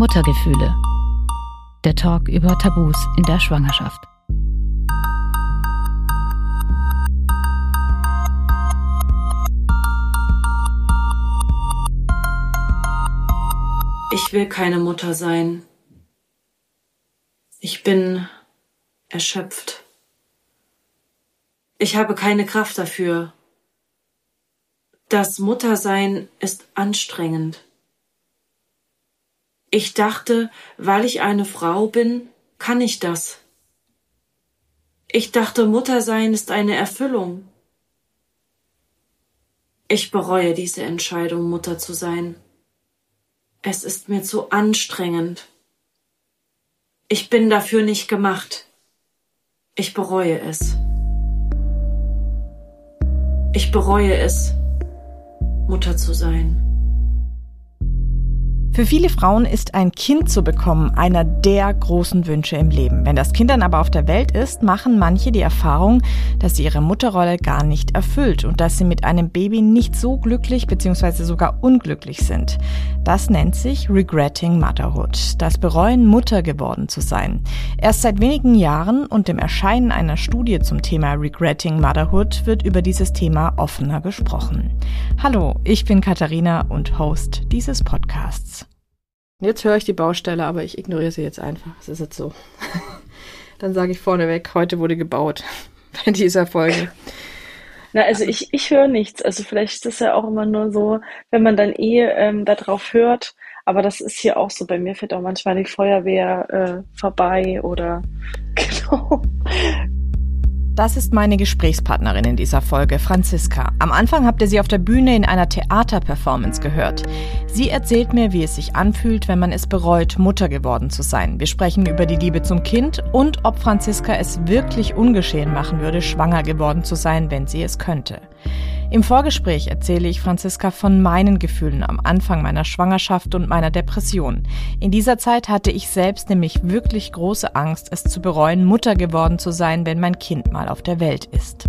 Muttergefühle. Der Talk über Tabus in der Schwangerschaft. Ich will keine Mutter sein. Ich bin erschöpft. Ich habe keine Kraft dafür. Das Muttersein ist anstrengend. Ich dachte, weil ich eine Frau bin, kann ich das. Ich dachte, Muttersein ist eine Erfüllung. Ich bereue diese Entscheidung, Mutter zu sein. Es ist mir zu anstrengend. Ich bin dafür nicht gemacht. Ich bereue es. Ich bereue es, Mutter zu sein. Für viele Frauen ist ein Kind zu bekommen einer der großen Wünsche im Leben. Wenn das Kind dann aber auf der Welt ist, machen manche die Erfahrung, dass sie ihre Mutterrolle gar nicht erfüllt und dass sie mit einem Baby nicht so glücklich bzw. sogar unglücklich sind. Das nennt sich Regretting Motherhood, das Bereuen, Mutter geworden zu sein. Erst seit wenigen Jahren und dem Erscheinen einer Studie zum Thema Regretting Motherhood wird über dieses Thema offener gesprochen. Hallo, ich bin Katharina und Host dieses Podcasts. Jetzt höre ich die Baustelle, aber ich ignoriere sie jetzt einfach. Es ist jetzt so. Dann sage ich vorneweg, heute wurde gebaut bei dieser Folge. Na, also ich, ich höre nichts. Also vielleicht ist das ja auch immer nur so, wenn man dann eh ähm, darauf hört. Aber das ist hier auch so. Bei mir fährt auch manchmal die Feuerwehr äh, vorbei oder genau. Das ist meine Gesprächspartnerin in dieser Folge, Franziska. Am Anfang habt ihr sie auf der Bühne in einer Theaterperformance gehört. Sie erzählt mir, wie es sich anfühlt, wenn man es bereut, Mutter geworden zu sein. Wir sprechen über die Liebe zum Kind und ob Franziska es wirklich ungeschehen machen würde, schwanger geworden zu sein, wenn sie es könnte. Im Vorgespräch erzähle ich Franziska von meinen Gefühlen am Anfang meiner Schwangerschaft und meiner Depression. In dieser Zeit hatte ich selbst nämlich wirklich große Angst, es zu bereuen, Mutter geworden zu sein, wenn mein Kind mal auf der Welt ist.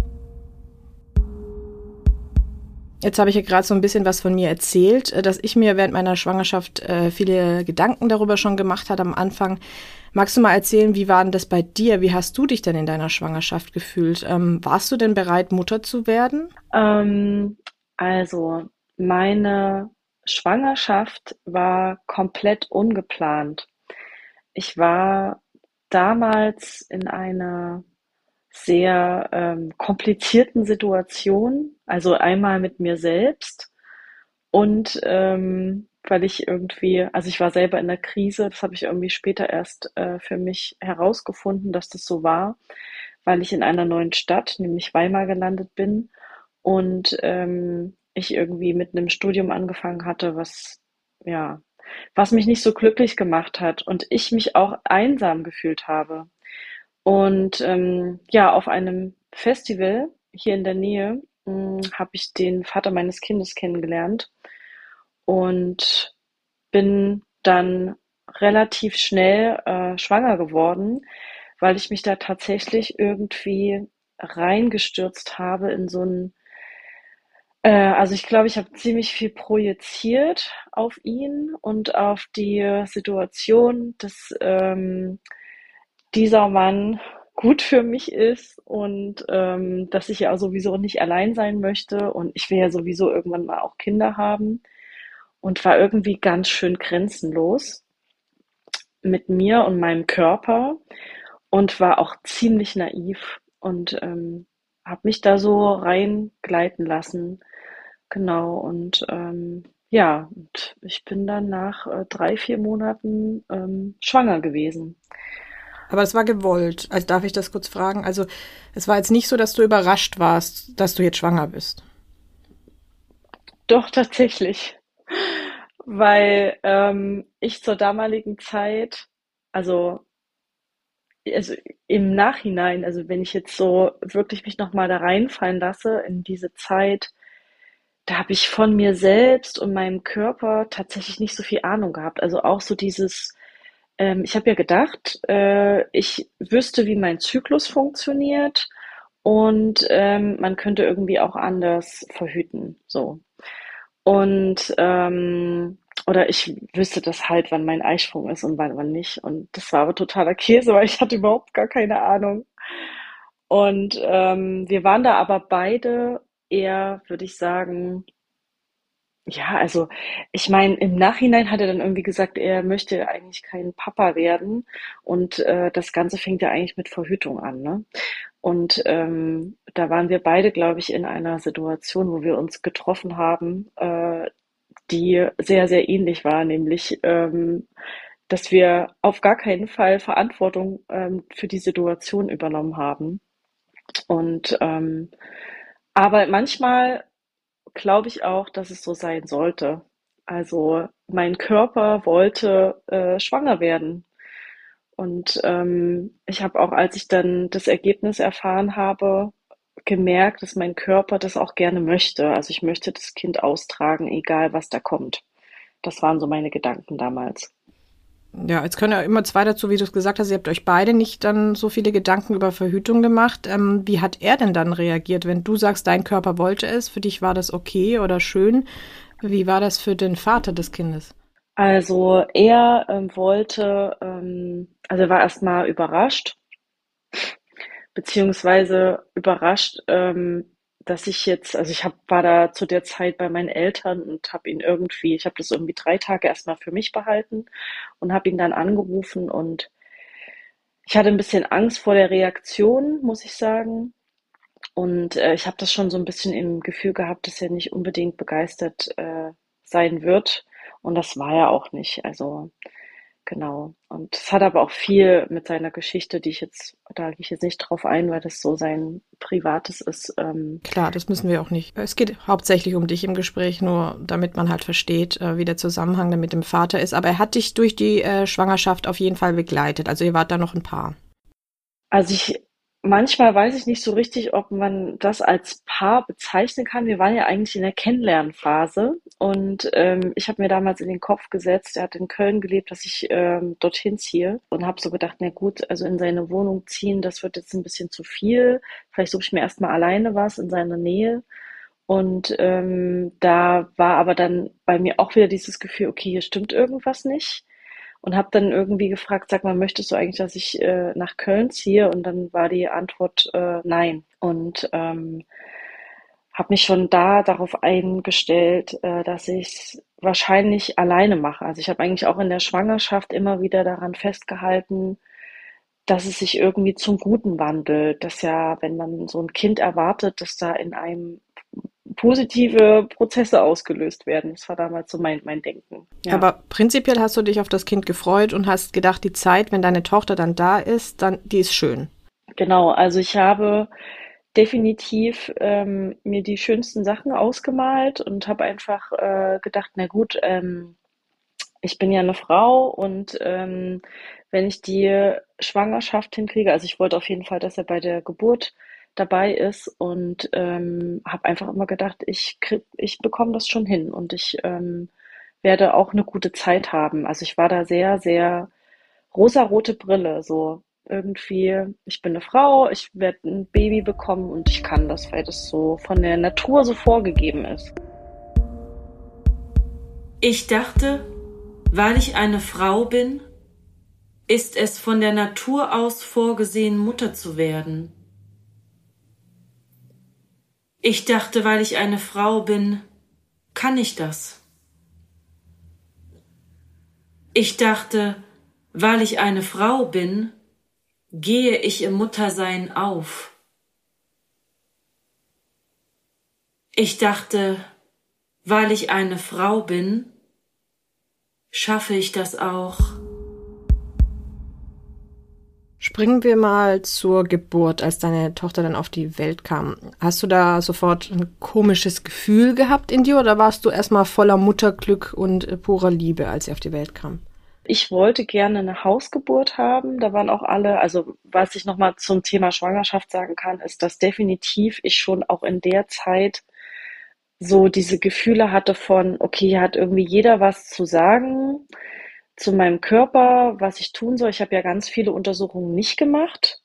Jetzt habe ich ja gerade so ein bisschen was von mir erzählt, äh, dass ich mir während meiner Schwangerschaft äh, viele Gedanken darüber schon gemacht hat am Anfang. Magst du mal erzählen, wie war denn das bei dir? Wie hast du dich denn in deiner Schwangerschaft gefühlt? Ähm, warst du denn bereit, Mutter zu werden? Ähm, also, meine Schwangerschaft war komplett ungeplant. Ich war damals in einer sehr ähm, komplizierten Situation, also einmal mit mir selbst und ähm, weil ich irgendwie, also ich war selber in der Krise, das habe ich irgendwie später erst äh, für mich herausgefunden, dass das so war, weil ich in einer neuen Stadt, nämlich Weimar, gelandet bin und ähm, ich irgendwie mit einem Studium angefangen hatte, was ja, was mich nicht so glücklich gemacht hat und ich mich auch einsam gefühlt habe. Und ähm, ja, auf einem Festival hier in der Nähe hm, habe ich den Vater meines Kindes kennengelernt und bin dann relativ schnell äh, schwanger geworden, weil ich mich da tatsächlich irgendwie reingestürzt habe in so ein, äh, also ich glaube, ich habe ziemlich viel projiziert auf ihn und auf die Situation, dass ähm, dieser Mann gut für mich ist und ähm, dass ich ja sowieso nicht allein sein möchte und ich will ja sowieso irgendwann mal auch Kinder haben und war irgendwie ganz schön grenzenlos mit mir und meinem Körper und war auch ziemlich naiv und ähm, habe mich da so reingleiten lassen. Genau, und ähm, ja, und ich bin dann nach äh, drei, vier Monaten ähm, schwanger gewesen. Aber es war gewollt. Also darf ich das kurz fragen? Also es war jetzt nicht so, dass du überrascht warst, dass du jetzt schwanger bist. Doch, tatsächlich weil ähm, ich zur damaligen Zeit, also, also im Nachhinein, also wenn ich jetzt so wirklich mich nochmal da reinfallen lasse in diese Zeit, da habe ich von mir selbst und meinem Körper tatsächlich nicht so viel Ahnung gehabt. Also auch so dieses, ähm, ich habe ja gedacht, äh, ich wüsste, wie mein Zyklus funktioniert und ähm, man könnte irgendwie auch anders verhüten. So. Und ähm, oder ich wüsste das halt, wann mein Eisprung ist und wann, wann nicht. Und das war aber totaler Käse, weil ich hatte überhaupt gar keine Ahnung. Und ähm, wir waren da aber beide eher, würde ich sagen, ja, also ich meine, im Nachhinein hat er dann irgendwie gesagt, er möchte eigentlich kein Papa werden. Und äh, das Ganze fängt ja eigentlich mit Verhütung an, ne? Und ähm, da waren wir beide, glaube ich, in einer Situation, wo wir uns getroffen haben, äh, die sehr, sehr ähnlich war, nämlich ähm, dass wir auf gar keinen Fall Verantwortung ähm, für die Situation übernommen haben. Und ähm, aber manchmal glaube ich auch, dass es so sein sollte. Also mein Körper wollte äh, schwanger werden. Und ähm, ich habe auch, als ich dann das Ergebnis erfahren habe, gemerkt, dass mein Körper das auch gerne möchte. Also ich möchte das Kind austragen, egal was da kommt. Das waren so meine Gedanken damals. Ja, jetzt können ja immer zwei dazu, wie du es gesagt hast, ihr habt euch beide nicht dann so viele Gedanken über Verhütung gemacht. Ähm, wie hat er denn dann reagiert, wenn du sagst, dein Körper wollte es, für dich war das okay oder schön? Wie war das für den Vater des Kindes? Also er ähm, wollte, ähm, also er war erstmal überrascht, beziehungsweise überrascht, ähm, dass ich jetzt, also ich hab, war da zu der Zeit bei meinen Eltern und habe ihn irgendwie, ich habe das irgendwie drei Tage erstmal für mich behalten und habe ihn dann angerufen und ich hatte ein bisschen Angst vor der Reaktion, muss ich sagen. Und äh, ich habe das schon so ein bisschen im Gefühl gehabt, dass er nicht unbedingt begeistert äh, sein wird. Und das war er auch nicht. Also Genau. Und es hat aber auch viel mit seiner Geschichte, die ich jetzt, da gehe ich jetzt nicht drauf ein, weil das so sein Privates ist. Ähm Klar, das müssen wir auch nicht. Es geht hauptsächlich um dich im Gespräch, nur damit man halt versteht, äh, wie der Zusammenhang mit dem Vater ist. Aber er hat dich durch die äh, Schwangerschaft auf jeden Fall begleitet. Also ihr wart da noch ein Paar. Also ich Manchmal weiß ich nicht so richtig, ob man das als Paar bezeichnen kann. Wir waren ja eigentlich in der Kennenlernphase und ähm, ich habe mir damals in den Kopf gesetzt, er hat in Köln gelebt, dass ich ähm, dorthin ziehe und habe so gedacht, na gut, also in seine Wohnung ziehen, das wird jetzt ein bisschen zu viel. Vielleicht suche ich mir erstmal alleine was in seiner Nähe. Und ähm, da war aber dann bei mir auch wieder dieses Gefühl, okay, hier stimmt irgendwas nicht und habe dann irgendwie gefragt, sag mal, möchtest du eigentlich, dass ich äh, nach Köln ziehe? Und dann war die Antwort äh, nein. Und ähm, habe mich schon da darauf eingestellt, äh, dass ich wahrscheinlich alleine mache. Also ich habe eigentlich auch in der Schwangerschaft immer wieder daran festgehalten, dass es sich irgendwie zum Guten wandelt, dass ja, wenn man so ein Kind erwartet, dass da in einem positive Prozesse ausgelöst werden. Das war damals so mein, mein Denken. Ja. Aber prinzipiell hast du dich auf das Kind gefreut und hast gedacht, die Zeit, wenn deine Tochter dann da ist, dann die ist schön. Genau, also ich habe definitiv ähm, mir die schönsten Sachen ausgemalt und habe einfach äh, gedacht, na gut, ähm, ich bin ja eine Frau und ähm, wenn ich die Schwangerschaft hinkriege, also ich wollte auf jeden Fall, dass er bei der Geburt dabei ist und ähm, habe einfach immer gedacht, ich ich bekomme das schon hin und ich ähm, werde auch eine gute Zeit haben. Also ich war da sehr, sehr rosarote Brille, so irgendwie, ich bin eine Frau, ich werde ein Baby bekommen und ich kann das, weil das so von der Natur so vorgegeben ist. Ich dachte, weil ich eine Frau bin, ist es von der Natur aus vorgesehen, Mutter zu werden. Ich dachte, weil ich eine Frau bin, kann ich das. Ich dachte, weil ich eine Frau bin, gehe ich im Muttersein auf. Ich dachte, weil ich eine Frau bin, schaffe ich das auch. Springen wir mal zur Geburt, als deine Tochter dann auf die Welt kam. Hast du da sofort ein komisches Gefühl gehabt in dir oder warst du erstmal voller Mutterglück und äh, purer Liebe, als sie auf die Welt kam? Ich wollte gerne eine Hausgeburt haben. Da waren auch alle, also was ich nochmal zum Thema Schwangerschaft sagen kann, ist, dass definitiv ich schon auch in der Zeit so diese Gefühle hatte von, okay, hier hat irgendwie jeder was zu sagen zu meinem Körper, was ich tun soll. Ich habe ja ganz viele Untersuchungen nicht gemacht,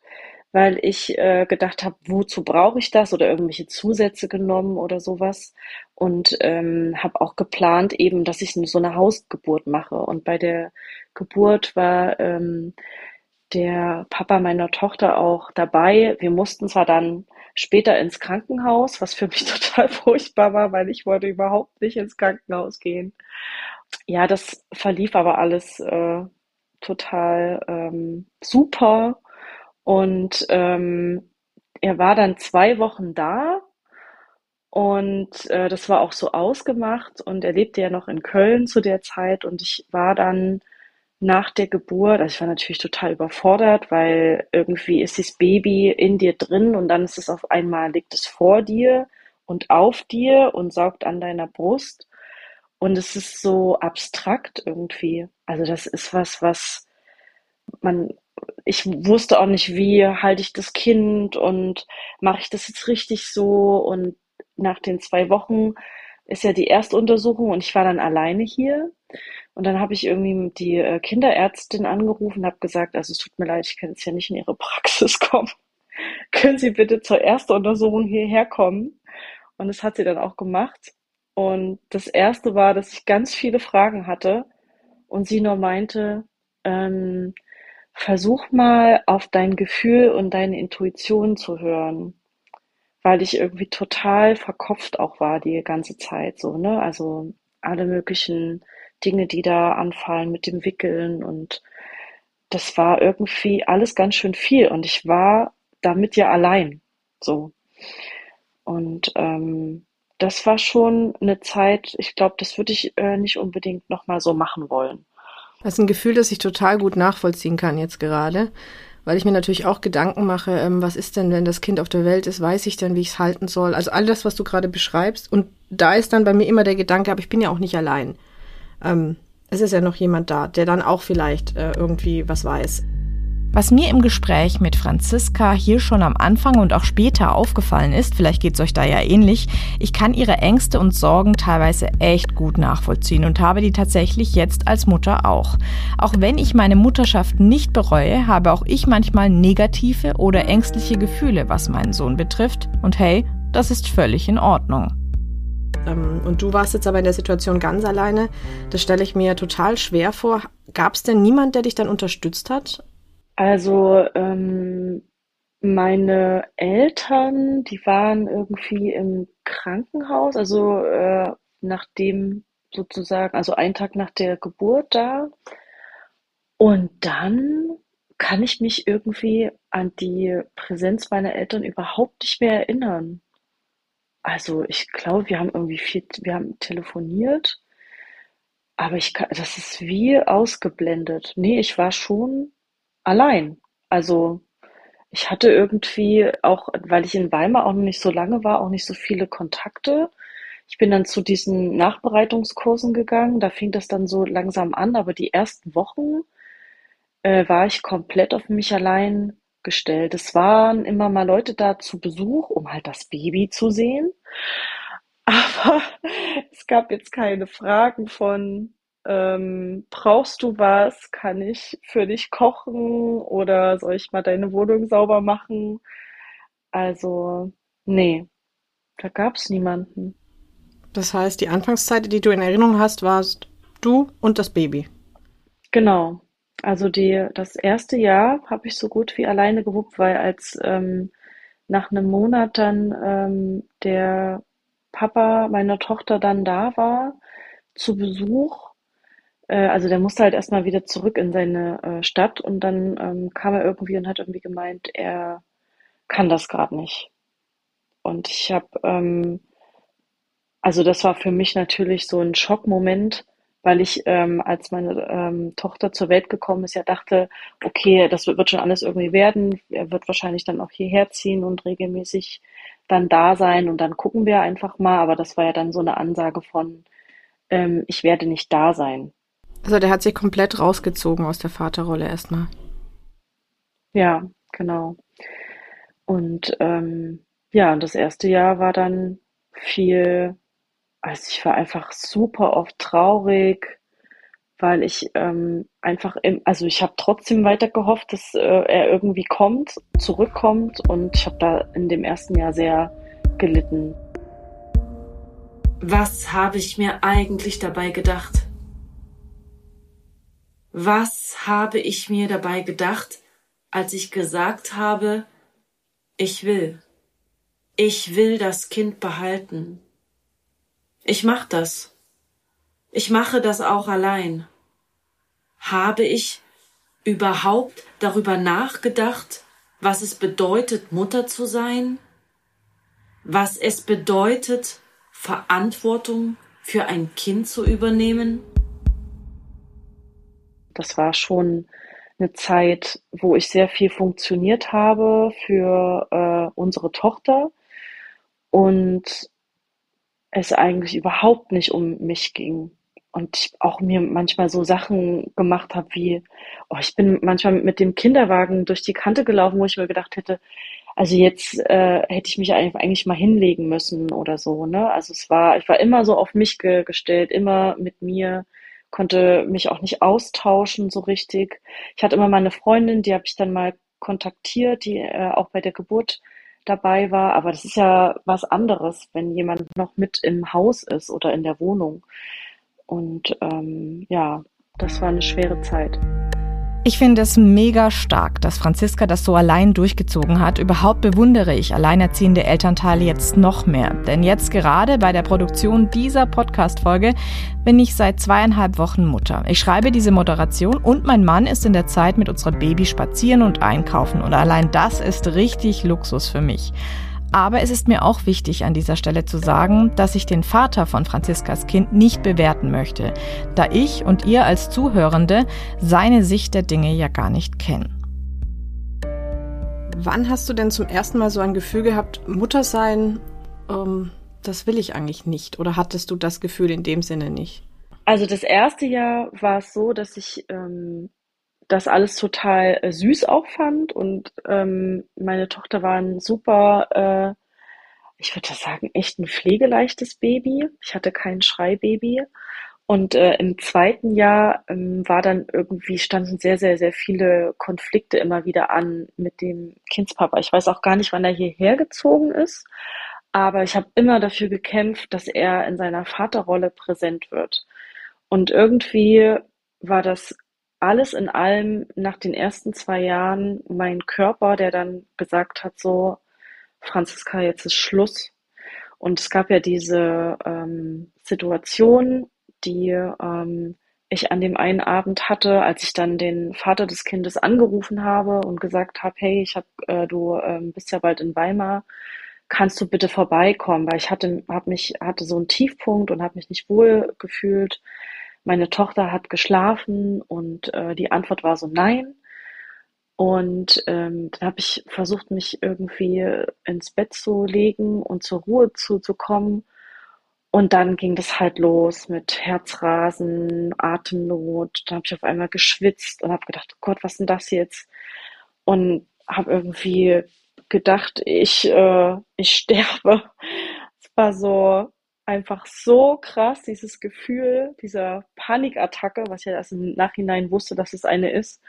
weil ich äh, gedacht habe, wozu brauche ich das oder irgendwelche Zusätze genommen oder sowas und ähm, habe auch geplant eben, dass ich so eine Hausgeburt mache und bei der Geburt war ähm, der Papa meiner Tochter auch dabei. Wir mussten zwar dann später ins Krankenhaus, was für mich total furchtbar war, weil ich wollte überhaupt nicht ins Krankenhaus gehen. Ja, das verlief aber alles äh, total ähm, super und ähm, er war dann zwei Wochen da und äh, das war auch so ausgemacht und er lebte ja noch in Köln zu der Zeit und ich war dann nach der Geburt, also ich war natürlich total überfordert, weil irgendwie ist das Baby in dir drin und dann ist es auf einmal, liegt es vor dir und auf dir und saugt an deiner Brust. Und es ist so abstrakt irgendwie. Also das ist was, was man ich wusste auch nicht, wie halte ich das Kind und mache ich das jetzt richtig so. Und nach den zwei Wochen ist ja die Erstuntersuchung und ich war dann alleine hier. Und dann habe ich irgendwie die äh, Kinderärztin angerufen und habe gesagt, also es tut mir leid, ich kann jetzt ja nicht in Ihre Praxis kommen. Können Sie bitte zur Erstuntersuchung hierher kommen? Und das hat sie dann auch gemacht. Und das erste war, dass ich ganz viele Fragen hatte und sie nur meinte, ähm, versuch mal auf dein Gefühl und deine Intuition zu hören, weil ich irgendwie total verkopft auch war die ganze Zeit so, ne? Also alle möglichen Dinge, die da anfallen mit dem Wickeln und das war irgendwie alles ganz schön viel und ich war damit ja allein, so. Und ähm, das war schon eine Zeit, ich glaube, das würde ich äh, nicht unbedingt nochmal so machen wollen. Das ist ein Gefühl, das ich total gut nachvollziehen kann jetzt gerade, weil ich mir natürlich auch Gedanken mache, ähm, was ist denn, wenn das Kind auf der Welt ist, weiß ich denn, wie ich es halten soll. Also all das, was du gerade beschreibst. Und da ist dann bei mir immer der Gedanke, aber ich bin ja auch nicht allein. Ähm, es ist ja noch jemand da, der dann auch vielleicht äh, irgendwie was weiß. Was mir im Gespräch mit Franziska hier schon am Anfang und auch später aufgefallen ist, vielleicht geht's euch da ja ähnlich, ich kann ihre Ängste und Sorgen teilweise echt gut nachvollziehen und habe die tatsächlich jetzt als Mutter auch. Auch wenn ich meine Mutterschaft nicht bereue, habe auch ich manchmal negative oder ängstliche Gefühle, was meinen Sohn betrifft. Und hey, das ist völlig in Ordnung. Ähm, und du warst jetzt aber in der Situation ganz alleine. Das stelle ich mir total schwer vor. Gab es denn niemand, der dich dann unterstützt hat? Also ähm, meine Eltern, die waren irgendwie im Krankenhaus, also äh, nachdem sozusagen, also einen Tag nach der Geburt da. Und dann kann ich mich irgendwie an die Präsenz meiner Eltern überhaupt nicht mehr erinnern. Also ich glaube, wir haben irgendwie viel, wir haben telefoniert, aber ich kann, das ist wie ausgeblendet. Nee, ich war schon allein. Also ich hatte irgendwie auch, weil ich in Weimar auch noch nicht so lange war, auch nicht so viele Kontakte. Ich bin dann zu diesen Nachbereitungskursen gegangen, da fing das dann so langsam an, aber die ersten Wochen äh, war ich komplett auf mich allein gestellt. Es waren immer mal Leute da zu Besuch, um halt das Baby zu sehen. Aber es gab jetzt keine Fragen von, ähm, brauchst du was? Kann ich für dich kochen oder soll ich mal deine Wohnung sauber machen? Also, nee, da gab es niemanden. Das heißt, die Anfangszeit, die du in Erinnerung hast, warst du und das Baby. Genau. Also die, das erste Jahr habe ich so gut wie alleine gewuppt, weil als ähm, nach einem Monat dann ähm, der Papa meiner Tochter dann da war zu Besuch, äh, also der musste halt erstmal wieder zurück in seine äh, Stadt und dann ähm, kam er irgendwie und hat irgendwie gemeint, er kann das gerade nicht. Und ich habe, ähm, also das war für mich natürlich so ein Schockmoment, weil ich, ähm, als meine ähm, Tochter zur Welt gekommen ist, ja dachte, okay, das wird, schon alles irgendwie werden. Er wird wahrscheinlich dann auch hierher ziehen und regelmäßig dann da sein und dann gucken wir einfach mal. Aber das war ja dann so eine Ansage von, ähm, ich werde nicht da sein. Also der hat sich komplett rausgezogen aus der Vaterrolle erstmal. Ja, genau. Und ähm, ja, das erste Jahr war dann viel, also ich war einfach super oft traurig weil ich ähm, einfach, im, also ich habe trotzdem weiter gehofft, dass äh, er irgendwie kommt, zurückkommt und ich habe da in dem ersten Jahr sehr gelitten. Was habe ich mir eigentlich dabei gedacht? Was habe ich mir dabei gedacht, als ich gesagt habe, ich will, ich will das Kind behalten. Ich mach das. Ich mache das auch allein. Habe ich überhaupt darüber nachgedacht, was es bedeutet, Mutter zu sein? Was es bedeutet, Verantwortung für ein Kind zu übernehmen? Das war schon eine Zeit, wo ich sehr viel funktioniert habe für äh, unsere Tochter und es eigentlich überhaupt nicht um mich ging. Und ich auch mir manchmal so Sachen gemacht habe wie, oh, ich bin manchmal mit dem Kinderwagen durch die Kante gelaufen, wo ich mir gedacht hätte, also jetzt äh, hätte ich mich eigentlich mal hinlegen müssen oder so, ne? Also es war, ich war immer so auf mich ge gestellt, immer mit mir konnte mich auch nicht austauschen so richtig. Ich hatte immer meine Freundin, die habe ich dann mal kontaktiert, die äh, auch bei der Geburt dabei war. Aber das ist ja was anderes, wenn jemand noch mit im Haus ist oder in der Wohnung. Und ähm, ja, das war eine schwere Zeit. Ich finde es mega stark, dass Franziska das so allein durchgezogen hat. Überhaupt bewundere ich alleinerziehende Elternteile jetzt noch mehr. Denn jetzt gerade bei der Produktion dieser Podcast-Folge bin ich seit zweieinhalb Wochen Mutter. Ich schreibe diese Moderation und mein Mann ist in der Zeit mit unserem Baby spazieren und einkaufen. Und allein das ist richtig Luxus für mich. Aber es ist mir auch wichtig, an dieser Stelle zu sagen, dass ich den Vater von Franziskas Kind nicht bewerten möchte, da ich und ihr als Zuhörende seine Sicht der Dinge ja gar nicht kennen. Wann hast du denn zum ersten Mal so ein Gefühl gehabt, Mutter sein, ähm, das will ich eigentlich nicht? Oder hattest du das Gefühl in dem Sinne nicht? Also das erste Jahr war es so, dass ich ähm, das alles total äh, süß auch fand und ähm, meine Tochter war ein super, äh, ich würde sagen, echt ein pflegeleichtes Baby. Ich hatte kein Schreibaby. Und äh, im zweiten Jahr ähm, war dann irgendwie, standen sehr, sehr, sehr viele Konflikte immer wieder an mit dem Kindspapa. Ich weiß auch gar nicht, wann er hierher gezogen ist, aber ich habe immer dafür gekämpft, dass er in seiner Vaterrolle präsent wird. Und irgendwie war das alles in allem nach den ersten zwei Jahren mein Körper, der dann gesagt hat, so, Franziska, jetzt ist Schluss. Und es gab ja diese ähm, Situation, die ähm, ich an dem einen Abend hatte, als ich dann den Vater des Kindes angerufen habe und gesagt habe, hey, ich hab, äh, du äh, bist ja bald in Weimar, kannst du bitte vorbeikommen, weil ich hatte, hab mich, hatte so einen Tiefpunkt und habe mich nicht wohl gefühlt meine Tochter hat geschlafen und äh, die Antwort war so nein. Und ähm, dann habe ich versucht, mich irgendwie ins Bett zu legen und zur Ruhe zuzukommen. Und dann ging das halt los mit Herzrasen, Atemnot. Dann habe ich auf einmal geschwitzt und habe gedacht, oh Gott, was ist denn das jetzt? Und habe irgendwie gedacht, ich, äh, ich sterbe. Es war so, einfach so krass, dieses Gefühl dieser Panikattacke, was ich ja erst im Nachhinein wusste, dass es eine ist.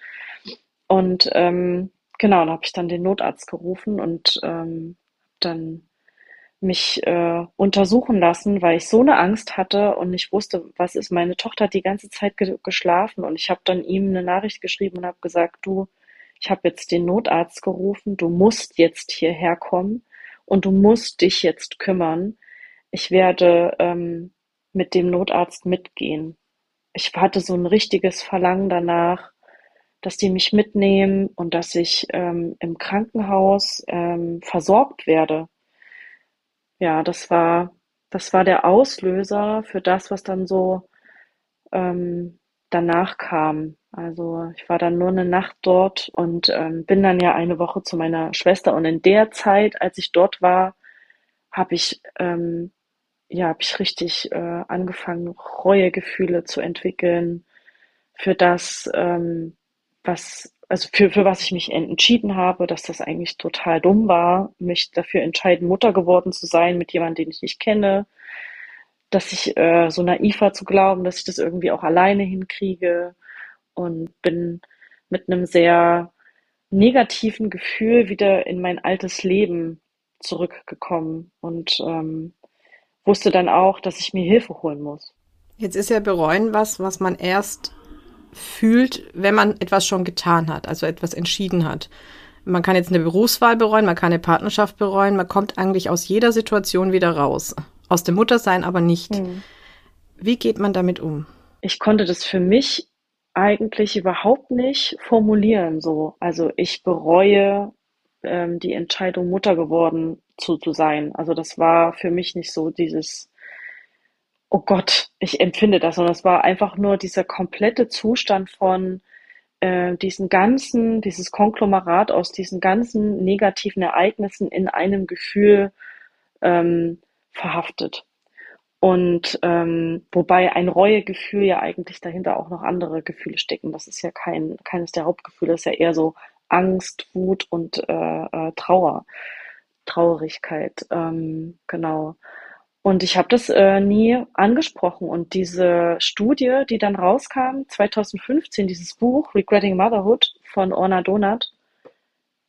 Und ähm, genau, dann habe ich dann den Notarzt gerufen und ähm, dann mich äh, untersuchen lassen, weil ich so eine Angst hatte und ich wusste, was ist. Meine Tochter hat die ganze Zeit ge geschlafen und ich habe dann ihm eine Nachricht geschrieben und habe gesagt, du, ich habe jetzt den Notarzt gerufen, du musst jetzt hierher kommen und du musst dich jetzt kümmern ich werde ähm, mit dem Notarzt mitgehen. Ich hatte so ein richtiges Verlangen danach, dass die mich mitnehmen und dass ich ähm, im Krankenhaus ähm, versorgt werde. Ja, das war, das war der Auslöser für das, was dann so ähm, danach kam. Also ich war dann nur eine Nacht dort und ähm, bin dann ja eine Woche zu meiner Schwester. Und in der Zeit, als ich dort war, habe ich ähm, ja, habe ich richtig äh, angefangen, Reuegefühle zu entwickeln für das, ähm, was, also für, für was ich mich entschieden habe, dass das eigentlich total dumm war, mich dafür entscheiden, Mutter geworden zu sein mit jemandem, den ich nicht kenne, dass ich äh, so naiv war zu glauben, dass ich das irgendwie auch alleine hinkriege und bin mit einem sehr negativen Gefühl wieder in mein altes Leben zurückgekommen und ähm, wusste dann auch, dass ich mir Hilfe holen muss. Jetzt ist ja bereuen was, was man erst fühlt, wenn man etwas schon getan hat, also etwas entschieden hat. Man kann jetzt eine Berufswahl bereuen, man kann eine Partnerschaft bereuen, man kommt eigentlich aus jeder Situation wieder raus. Aus dem Muttersein aber nicht. Hm. Wie geht man damit um? Ich konnte das für mich eigentlich überhaupt nicht formulieren so. Also ich bereue ähm, die Entscheidung, Mutter geworden zu, zu sein. Also das war für mich nicht so dieses, oh Gott, ich empfinde das, sondern es war einfach nur dieser komplette Zustand von äh, diesen ganzen, dieses Konglomerat aus diesen ganzen negativen Ereignissen in einem Gefühl ähm, verhaftet. Und ähm, wobei ein Reuegefühl ja eigentlich dahinter auch noch andere Gefühle stecken. Das ist ja kein, keines der Hauptgefühle, das ist ja eher so Angst, Wut und äh, äh, Trauer, Traurigkeit. Ähm, genau. Und ich habe das äh, nie angesprochen. Und diese Studie, die dann rauskam, 2015, dieses Buch Regretting Motherhood von Orna Donat,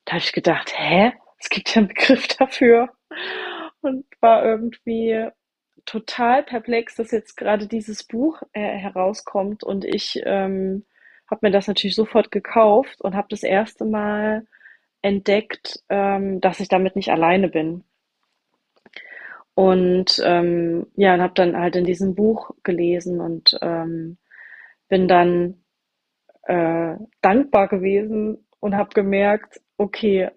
da habe ich gedacht, hä? Es gibt ja einen Begriff dafür. Und war irgendwie total perplex, dass jetzt gerade dieses Buch äh, herauskommt und ich ähm, habe mir das natürlich sofort gekauft und habe das erste Mal entdeckt, ähm, dass ich damit nicht alleine bin. Und ähm, ja, und habe dann halt in diesem Buch gelesen und ähm, bin dann äh, dankbar gewesen und habe gemerkt, okay,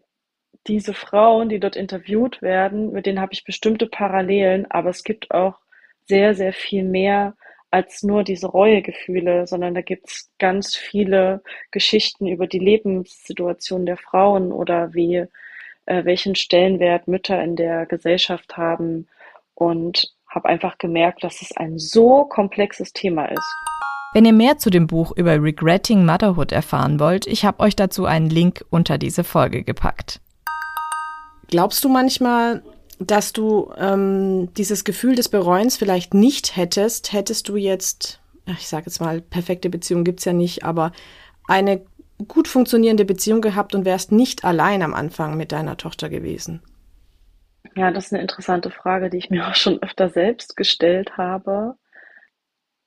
diese Frauen, die dort interviewt werden, mit denen habe ich bestimmte Parallelen, aber es gibt auch sehr, sehr viel mehr als nur diese Reuegefühle, sondern da gibt es ganz viele Geschichten über die Lebenssituation der Frauen oder wie äh, welchen Stellenwert Mütter in der Gesellschaft haben und habe einfach gemerkt, dass es ein so komplexes Thema ist. Wenn ihr mehr zu dem Buch über Regretting Motherhood erfahren wollt, ich habe euch dazu einen Link unter diese Folge gepackt. Glaubst du manchmal, dass du ähm, dieses Gefühl des Bereuens vielleicht nicht hättest, hättest du jetzt, ich sage jetzt mal, perfekte Beziehung gibt's ja nicht, aber eine gut funktionierende Beziehung gehabt und wärst nicht allein am Anfang mit deiner Tochter gewesen? Ja, das ist eine interessante Frage, die ich mir auch schon öfter selbst gestellt habe.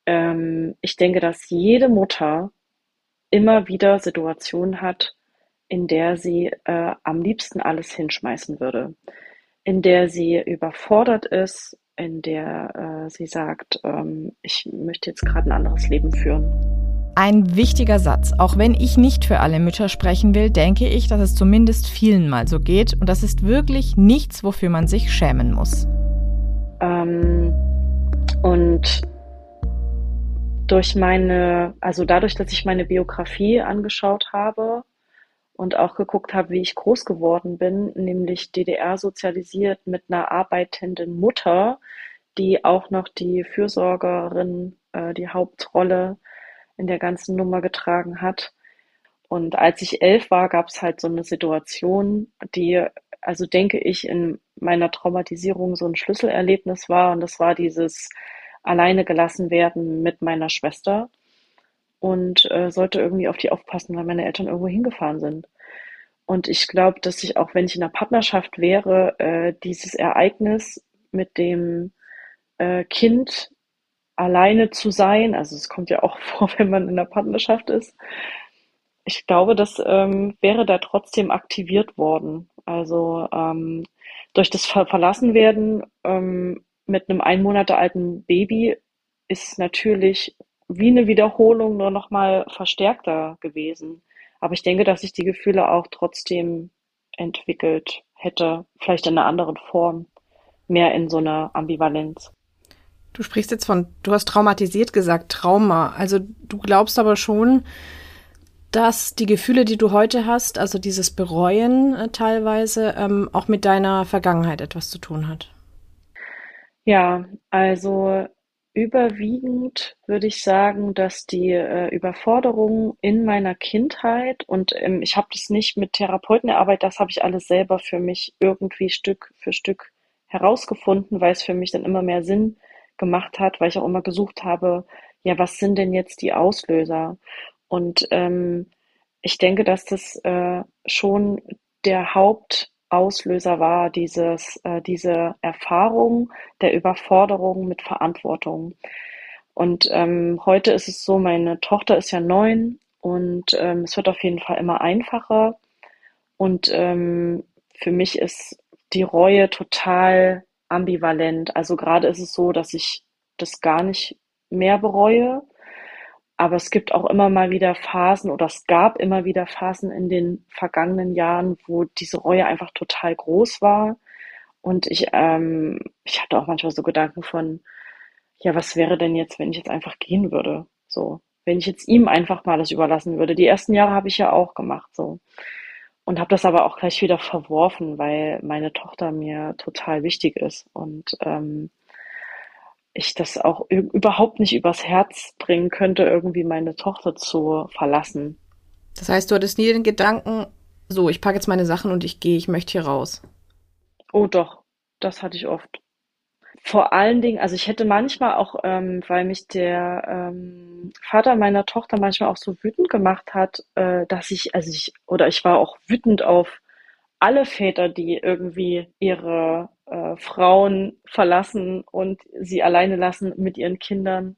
Ähm, ich denke, dass jede Mutter immer wieder Situationen hat, in der sie äh, am liebsten alles hinschmeißen würde, in der sie überfordert ist, in der äh, sie sagt, ähm, ich möchte jetzt gerade ein anderes Leben führen. Ein wichtiger Satz. Auch wenn ich nicht für alle Mütter sprechen will, denke ich, dass es zumindest vielen mal so geht. Und das ist wirklich nichts, wofür man sich schämen muss. Ähm, und durch meine, also dadurch, dass ich meine Biografie angeschaut habe, und auch geguckt habe, wie ich groß geworden bin, nämlich DDR sozialisiert mit einer arbeitenden Mutter, die auch noch die Fürsorgerin, äh, die Hauptrolle in der ganzen Nummer getragen hat. Und als ich elf war, gab es halt so eine Situation, die, also denke ich, in meiner Traumatisierung so ein Schlüsselerlebnis war. Und das war dieses alleine gelassen werden mit meiner Schwester und äh, sollte irgendwie auf die aufpassen, weil meine Eltern irgendwo hingefahren sind. Und ich glaube, dass ich auch, wenn ich in einer Partnerschaft wäre, äh, dieses Ereignis mit dem äh, Kind alleine zu sein, also es kommt ja auch vor, wenn man in einer Partnerschaft ist, ich glaube, das ähm, wäre da trotzdem aktiviert worden. Also ähm, durch das Ver Verlassenwerden ähm, mit einem ein Monat alten Baby ist natürlich wie eine Wiederholung nur noch mal verstärkter gewesen. Aber ich denke, dass sich die Gefühle auch trotzdem entwickelt hätte, vielleicht in einer anderen Form, mehr in so einer Ambivalenz. Du sprichst jetzt von, du hast traumatisiert gesagt, Trauma. Also du glaubst aber schon, dass die Gefühle, die du heute hast, also dieses Bereuen äh, teilweise, ähm, auch mit deiner Vergangenheit etwas zu tun hat. Ja, also Überwiegend würde ich sagen, dass die äh, Überforderung in meiner Kindheit und ähm, ich habe das nicht mit Therapeuten erarbeitet, das habe ich alles selber für mich irgendwie Stück für Stück herausgefunden, weil es für mich dann immer mehr Sinn gemacht hat, weil ich auch immer gesucht habe, ja, was sind denn jetzt die Auslöser? Und ähm, ich denke, dass das äh, schon der Hauptauslöser war, dieses, äh, diese Erfahrung der Überforderung mit Verantwortung. Und ähm, heute ist es so, meine Tochter ist ja neun und ähm, es wird auf jeden Fall immer einfacher. Und ähm, für mich ist die Reue total ambivalent. Also gerade ist es so, dass ich das gar nicht mehr bereue. Aber es gibt auch immer mal wieder Phasen oder es gab immer wieder Phasen in den vergangenen Jahren, wo diese Reue einfach total groß war. Und ich, ähm, ich hatte auch manchmal so Gedanken von, ja, was wäre denn jetzt, wenn ich jetzt einfach gehen würde? So, wenn ich jetzt ihm einfach mal das überlassen würde. Die ersten Jahre habe ich ja auch gemacht, so. Und habe das aber auch gleich wieder verworfen, weil meine Tochter mir total wichtig ist und ähm, ich das auch überhaupt nicht übers Herz bringen könnte, irgendwie meine Tochter zu verlassen. Das heißt, du hattest nie den Gedanken, so, ich packe jetzt meine Sachen und ich gehe, ich möchte hier raus. Oh doch, das hatte ich oft. Vor allen Dingen, also ich hätte manchmal auch, ähm, weil mich der ähm, Vater meiner Tochter manchmal auch so wütend gemacht hat, äh, dass ich, also ich, oder ich war auch wütend auf alle Väter, die irgendwie ihre äh, Frauen verlassen und sie alleine lassen mit ihren Kindern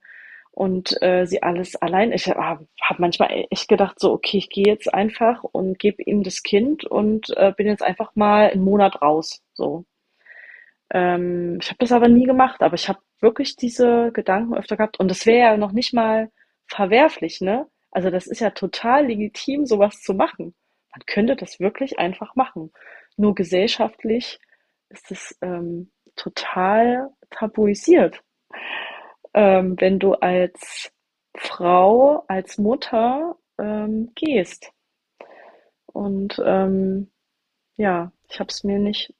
und äh, sie alles allein. Ich habe hab manchmal echt gedacht, so, okay, ich gehe jetzt einfach und gebe ihm das Kind und äh, bin jetzt einfach mal einen Monat raus. So. Ähm, ich habe das aber nie gemacht, aber ich habe wirklich diese Gedanken öfter gehabt und das wäre ja noch nicht mal verwerflich, ne? Also das ist ja total legitim, sowas zu machen. Man könnte das wirklich einfach machen. Nur gesellschaftlich ist es ähm, total tabuisiert. Ähm, wenn du als Frau, als Mutter ähm, gehst. Und ähm, ja, ich habe es mir nicht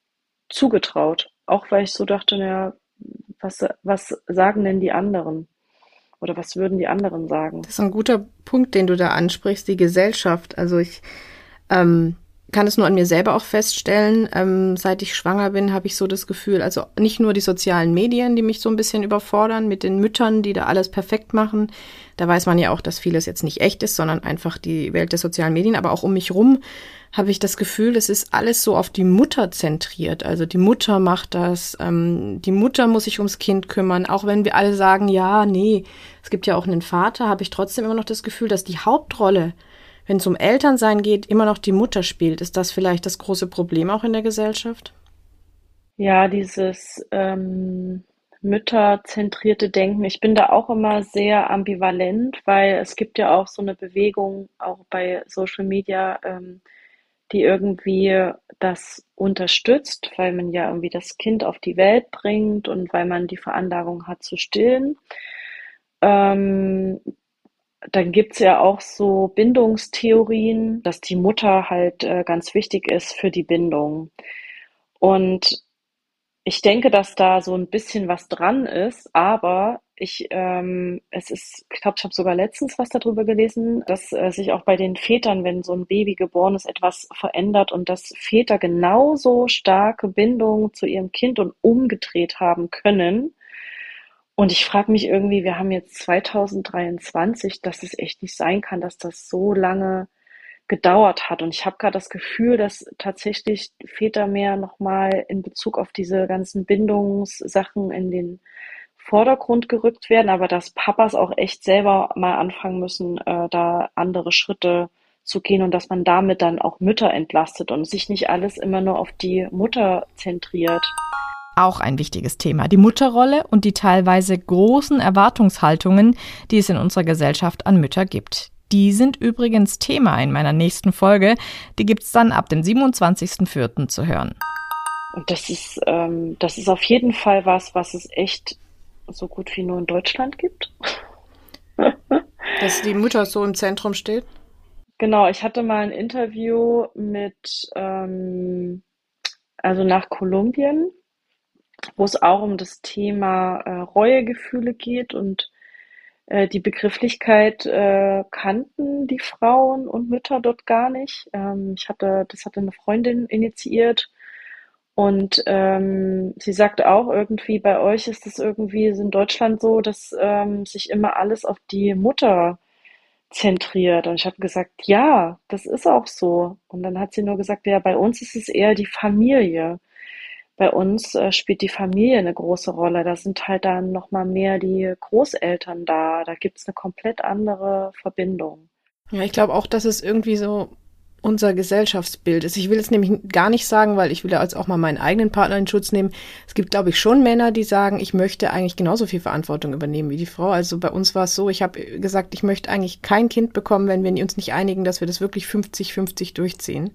zugetraut. Auch weil ich so dachte, naja, was, was sagen denn die anderen? Oder was würden die anderen sagen? Das ist ein guter Punkt, den du da ansprichst, die Gesellschaft. Also ich ähm, kann es nur an mir selber auch feststellen. Ähm, seit ich schwanger bin, habe ich so das Gefühl, also nicht nur die sozialen Medien, die mich so ein bisschen überfordern mit den Müttern, die da alles perfekt machen. Da weiß man ja auch, dass vieles jetzt nicht echt ist, sondern einfach die Welt der sozialen Medien. Aber auch um mich rum habe ich das Gefühl, es ist alles so auf die Mutter zentriert. Also die Mutter macht das, ähm, die Mutter muss sich ums Kind kümmern. Auch wenn wir alle sagen, ja, nee, es gibt ja auch einen Vater, habe ich trotzdem immer noch das Gefühl, dass die Hauptrolle wenn es um Elternsein geht, immer noch die Mutter spielt. Ist das vielleicht das große Problem auch in der Gesellschaft? Ja, dieses ähm, mütterzentrierte Denken. Ich bin da auch immer sehr ambivalent, weil es gibt ja auch so eine Bewegung, auch bei Social Media, ähm, die irgendwie das unterstützt, weil man ja irgendwie das Kind auf die Welt bringt und weil man die Veranlagung hat zu stillen. Ähm, dann gibt's ja auch so Bindungstheorien, dass die Mutter halt äh, ganz wichtig ist für die Bindung. Und ich denke, dass da so ein bisschen was dran ist, aber ich, ähm, es ist, ich glaube, ich habe sogar letztens was darüber gelesen, dass äh, sich auch bei den Vätern, wenn so ein Baby geboren ist, etwas verändert und dass Väter genauso starke Bindungen zu ihrem Kind und umgedreht haben können und ich frage mich irgendwie, wir haben jetzt 2023, dass es echt nicht sein kann, dass das so lange gedauert hat. Und ich habe gerade das Gefühl, dass tatsächlich Väter mehr nochmal in Bezug auf diese ganzen Bindungssachen in den Vordergrund gerückt werden, aber dass Papas auch echt selber mal anfangen müssen, äh, da andere Schritte zu gehen und dass man damit dann auch Mütter entlastet und sich nicht alles immer nur auf die Mutter zentriert auch ein wichtiges Thema. Die Mutterrolle und die teilweise großen Erwartungshaltungen, die es in unserer Gesellschaft an Mütter gibt. Die sind übrigens Thema in meiner nächsten Folge. Die gibt's dann ab dem 27.04. zu hören. Und das ist, ähm, das ist auf jeden Fall was, was es echt so gut wie nur in Deutschland gibt. Dass die Mutter so im Zentrum steht? Genau, ich hatte mal ein Interview mit, ähm, also nach Kolumbien wo es auch um das Thema äh, Reuegefühle geht und äh, die Begrifflichkeit äh, kannten die Frauen und Mütter dort gar nicht. Ähm, ich hatte, das hatte eine Freundin initiiert Und ähm, sie sagt auch irgendwie, bei euch ist es irgendwie in Deutschland so, dass ähm, sich immer alles auf die Mutter zentriert. Und ich habe gesagt, ja, das ist auch so. Und dann hat sie nur gesagt, ja, bei uns ist es eher die Familie. Bei uns äh, spielt die Familie eine große Rolle. Da sind halt dann noch mal mehr die Großeltern da. Da gibt's eine komplett andere Verbindung. Ja, ich glaube auch, dass es irgendwie so unser Gesellschaftsbild ist. Ich will es nämlich gar nicht sagen, weil ich will ja jetzt auch mal meinen eigenen Partner in Schutz nehmen. Es gibt, glaube ich, schon Männer, die sagen, ich möchte eigentlich genauso viel Verantwortung übernehmen wie die Frau. Also bei uns war es so, ich habe gesagt, ich möchte eigentlich kein Kind bekommen, wenn wir uns nicht einigen, dass wir das wirklich 50-50 durchziehen.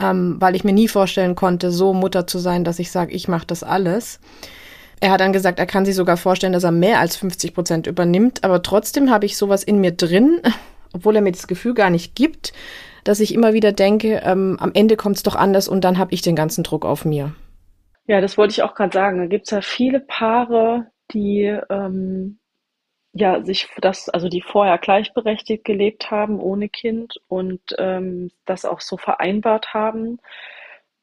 Ähm, weil ich mir nie vorstellen konnte, so Mutter zu sein, dass ich sage, ich mache das alles. Er hat dann gesagt, er kann sich sogar vorstellen, dass er mehr als 50 Prozent übernimmt, aber trotzdem habe ich sowas in mir drin, obwohl er mir das Gefühl gar nicht gibt, dass ich immer wieder denke, ähm, am Ende kommt es doch anders und dann habe ich den ganzen Druck auf mir. Ja, das wollte ich auch gerade sagen. Da gibt es ja viele Paare, die ähm, ja sich das, also die vorher gleichberechtigt gelebt haben ohne Kind und ähm, das auch so vereinbart haben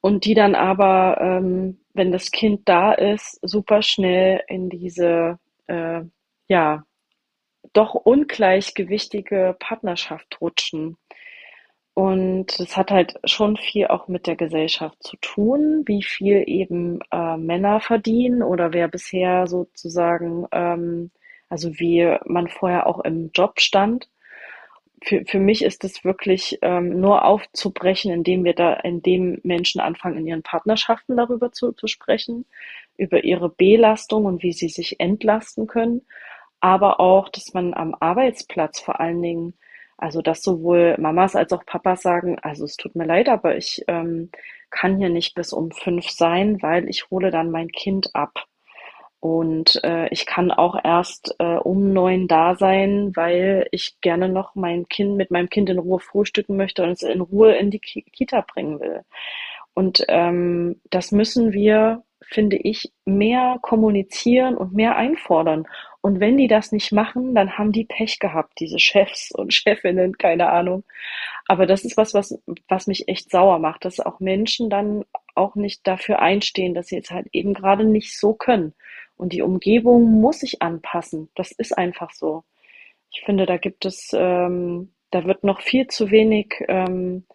und die dann aber, ähm, wenn das Kind da ist, super schnell in diese äh, ja doch ungleichgewichtige Partnerschaft rutschen. Und das hat halt schon viel auch mit der Gesellschaft zu tun, wie viel eben äh, Männer verdienen oder wer bisher sozusagen, ähm, also wie man vorher auch im Job stand. Für, für mich ist es wirklich ähm, nur aufzubrechen, indem wir da, indem Menschen anfangen, in ihren Partnerschaften darüber zu, zu sprechen, über ihre Belastung und wie sie sich entlasten können, aber auch, dass man am Arbeitsplatz vor allen Dingen also dass sowohl Mamas als auch Papas sagen, also es tut mir leid, aber ich ähm, kann hier nicht bis um fünf sein, weil ich hole dann mein Kind ab. Und äh, ich kann auch erst äh, um neun da sein, weil ich gerne noch mein Kind mit meinem Kind in Ruhe frühstücken möchte und es in Ruhe in die Kita bringen will. Und ähm, das müssen wir, finde ich, mehr kommunizieren und mehr einfordern. Und wenn die das nicht machen, dann haben die Pech gehabt, diese Chefs und Chefinnen, keine Ahnung. Aber das ist was, was, was mich echt sauer macht, dass auch Menschen dann auch nicht dafür einstehen, dass sie jetzt halt eben gerade nicht so können. Und die Umgebung muss sich anpassen. Das ist einfach so. Ich finde, da gibt es, ähm, da wird noch viel zu wenig ähm,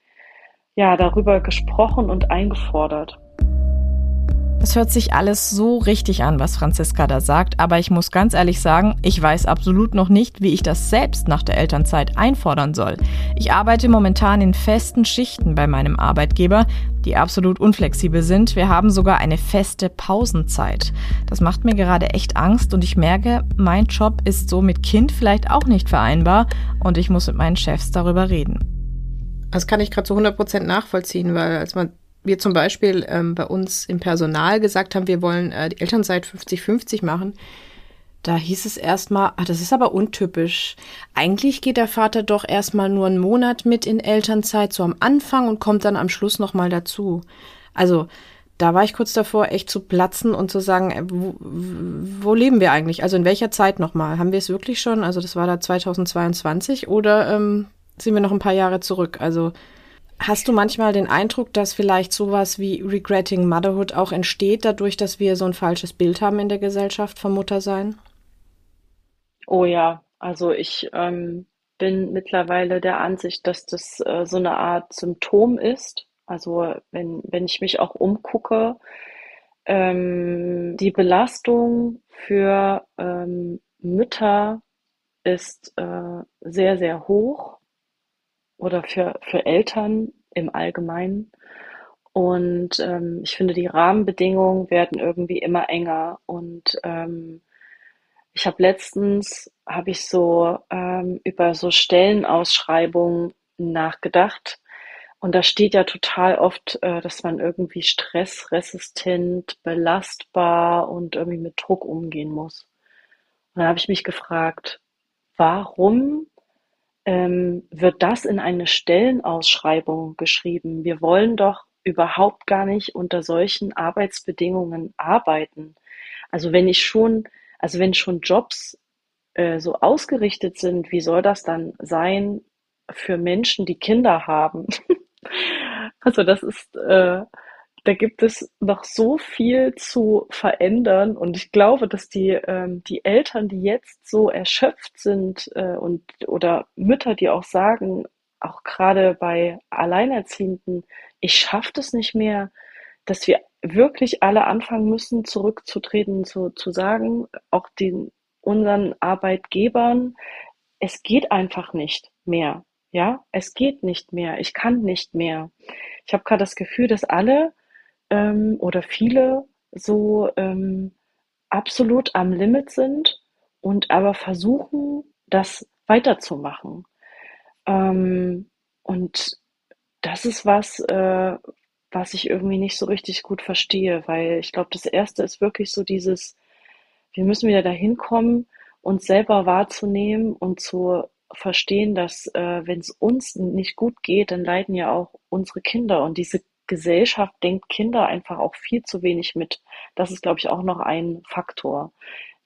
ja, darüber gesprochen und eingefordert. Es hört sich alles so richtig an, was Franziska da sagt, aber ich muss ganz ehrlich sagen, ich weiß absolut noch nicht, wie ich das selbst nach der Elternzeit einfordern soll. Ich arbeite momentan in festen Schichten bei meinem Arbeitgeber, die absolut unflexibel sind. Wir haben sogar eine feste Pausenzeit. Das macht mir gerade echt Angst und ich merke, mein Job ist so mit Kind vielleicht auch nicht vereinbar und ich muss mit meinen Chefs darüber reden. Das kann ich gerade zu 100 Prozent nachvollziehen, weil als man wir zum Beispiel ähm, bei uns im Personal gesagt haben, wir wollen äh, die Elternzeit 50-50 machen, da hieß es erstmal, ach, das ist aber untypisch. Eigentlich geht der Vater doch erstmal nur einen Monat mit in Elternzeit, so am Anfang und kommt dann am Schluss nochmal dazu. Also, da war ich kurz davor, echt zu platzen und zu sagen, äh, wo, wo leben wir eigentlich? Also in welcher Zeit nochmal? Haben wir es wirklich schon? Also das war da 2022 oder ähm, sind wir noch ein paar Jahre zurück? Also Hast du manchmal den Eindruck, dass vielleicht sowas wie Regretting Motherhood auch entsteht, dadurch, dass wir so ein falsches Bild haben in der Gesellschaft vom Muttersein? Oh ja, also ich ähm, bin mittlerweile der Ansicht, dass das äh, so eine Art Symptom ist. Also wenn, wenn ich mich auch umgucke, ähm, die Belastung für ähm, Mütter ist äh, sehr, sehr hoch oder für, für Eltern im Allgemeinen. Und ähm, ich finde, die Rahmenbedingungen werden irgendwie immer enger. Und ähm, ich habe letztens, habe ich so ähm, über so Stellenausschreibungen nachgedacht. Und da steht ja total oft, äh, dass man irgendwie stressresistent, belastbar und irgendwie mit Druck umgehen muss. Und da habe ich mich gefragt, warum ähm, wird das in eine Stellenausschreibung geschrieben. Wir wollen doch überhaupt gar nicht unter solchen Arbeitsbedingungen arbeiten. Also wenn ich schon, also wenn schon Jobs äh, so ausgerichtet sind, wie soll das dann sein für Menschen, die Kinder haben? also das ist, äh, da gibt es noch so viel zu verändern und ich glaube, dass die, ähm, die Eltern, die jetzt so erschöpft sind äh, und oder Mütter, die auch sagen, auch gerade bei Alleinerziehenden, ich schaffe das nicht mehr, dass wir wirklich alle anfangen müssen, zurückzutreten, zu, zu sagen, auch den unseren Arbeitgebern, es geht einfach nicht mehr. Ja, es geht nicht mehr. Ich kann nicht mehr. Ich habe gerade das Gefühl, dass alle ähm, oder viele so ähm, absolut am Limit sind und aber versuchen, das weiterzumachen. Ähm, und das ist was, äh, was ich irgendwie nicht so richtig gut verstehe, weil ich glaube, das erste ist wirklich so dieses, wir müssen wieder dahin kommen, uns selber wahrzunehmen und zu verstehen, dass äh, wenn es uns nicht gut geht, dann leiden ja auch unsere Kinder und diese Gesellschaft denkt Kinder einfach auch viel zu wenig mit. Das ist, glaube ich, auch noch ein Faktor,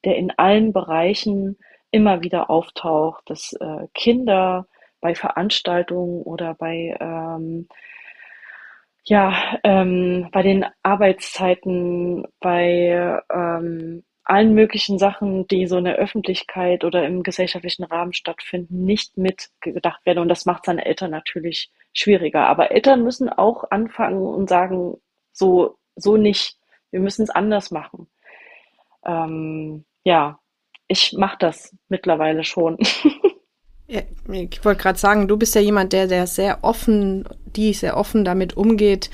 der in allen Bereichen immer wieder auftaucht, dass äh, Kinder bei Veranstaltungen oder bei ähm, ja, ähm, bei den Arbeitszeiten, bei ähm, allen möglichen Sachen, die so in der Öffentlichkeit oder im gesellschaftlichen Rahmen stattfinden, nicht mitgedacht werden. Und das macht seine Eltern natürlich schwieriger. Aber Eltern müssen auch anfangen und sagen, so, so nicht. Wir müssen es anders machen. Ähm, ja, ich mache das mittlerweile schon. ja, ich wollte gerade sagen, du bist ja jemand, der, der sehr offen, die sehr offen damit umgeht,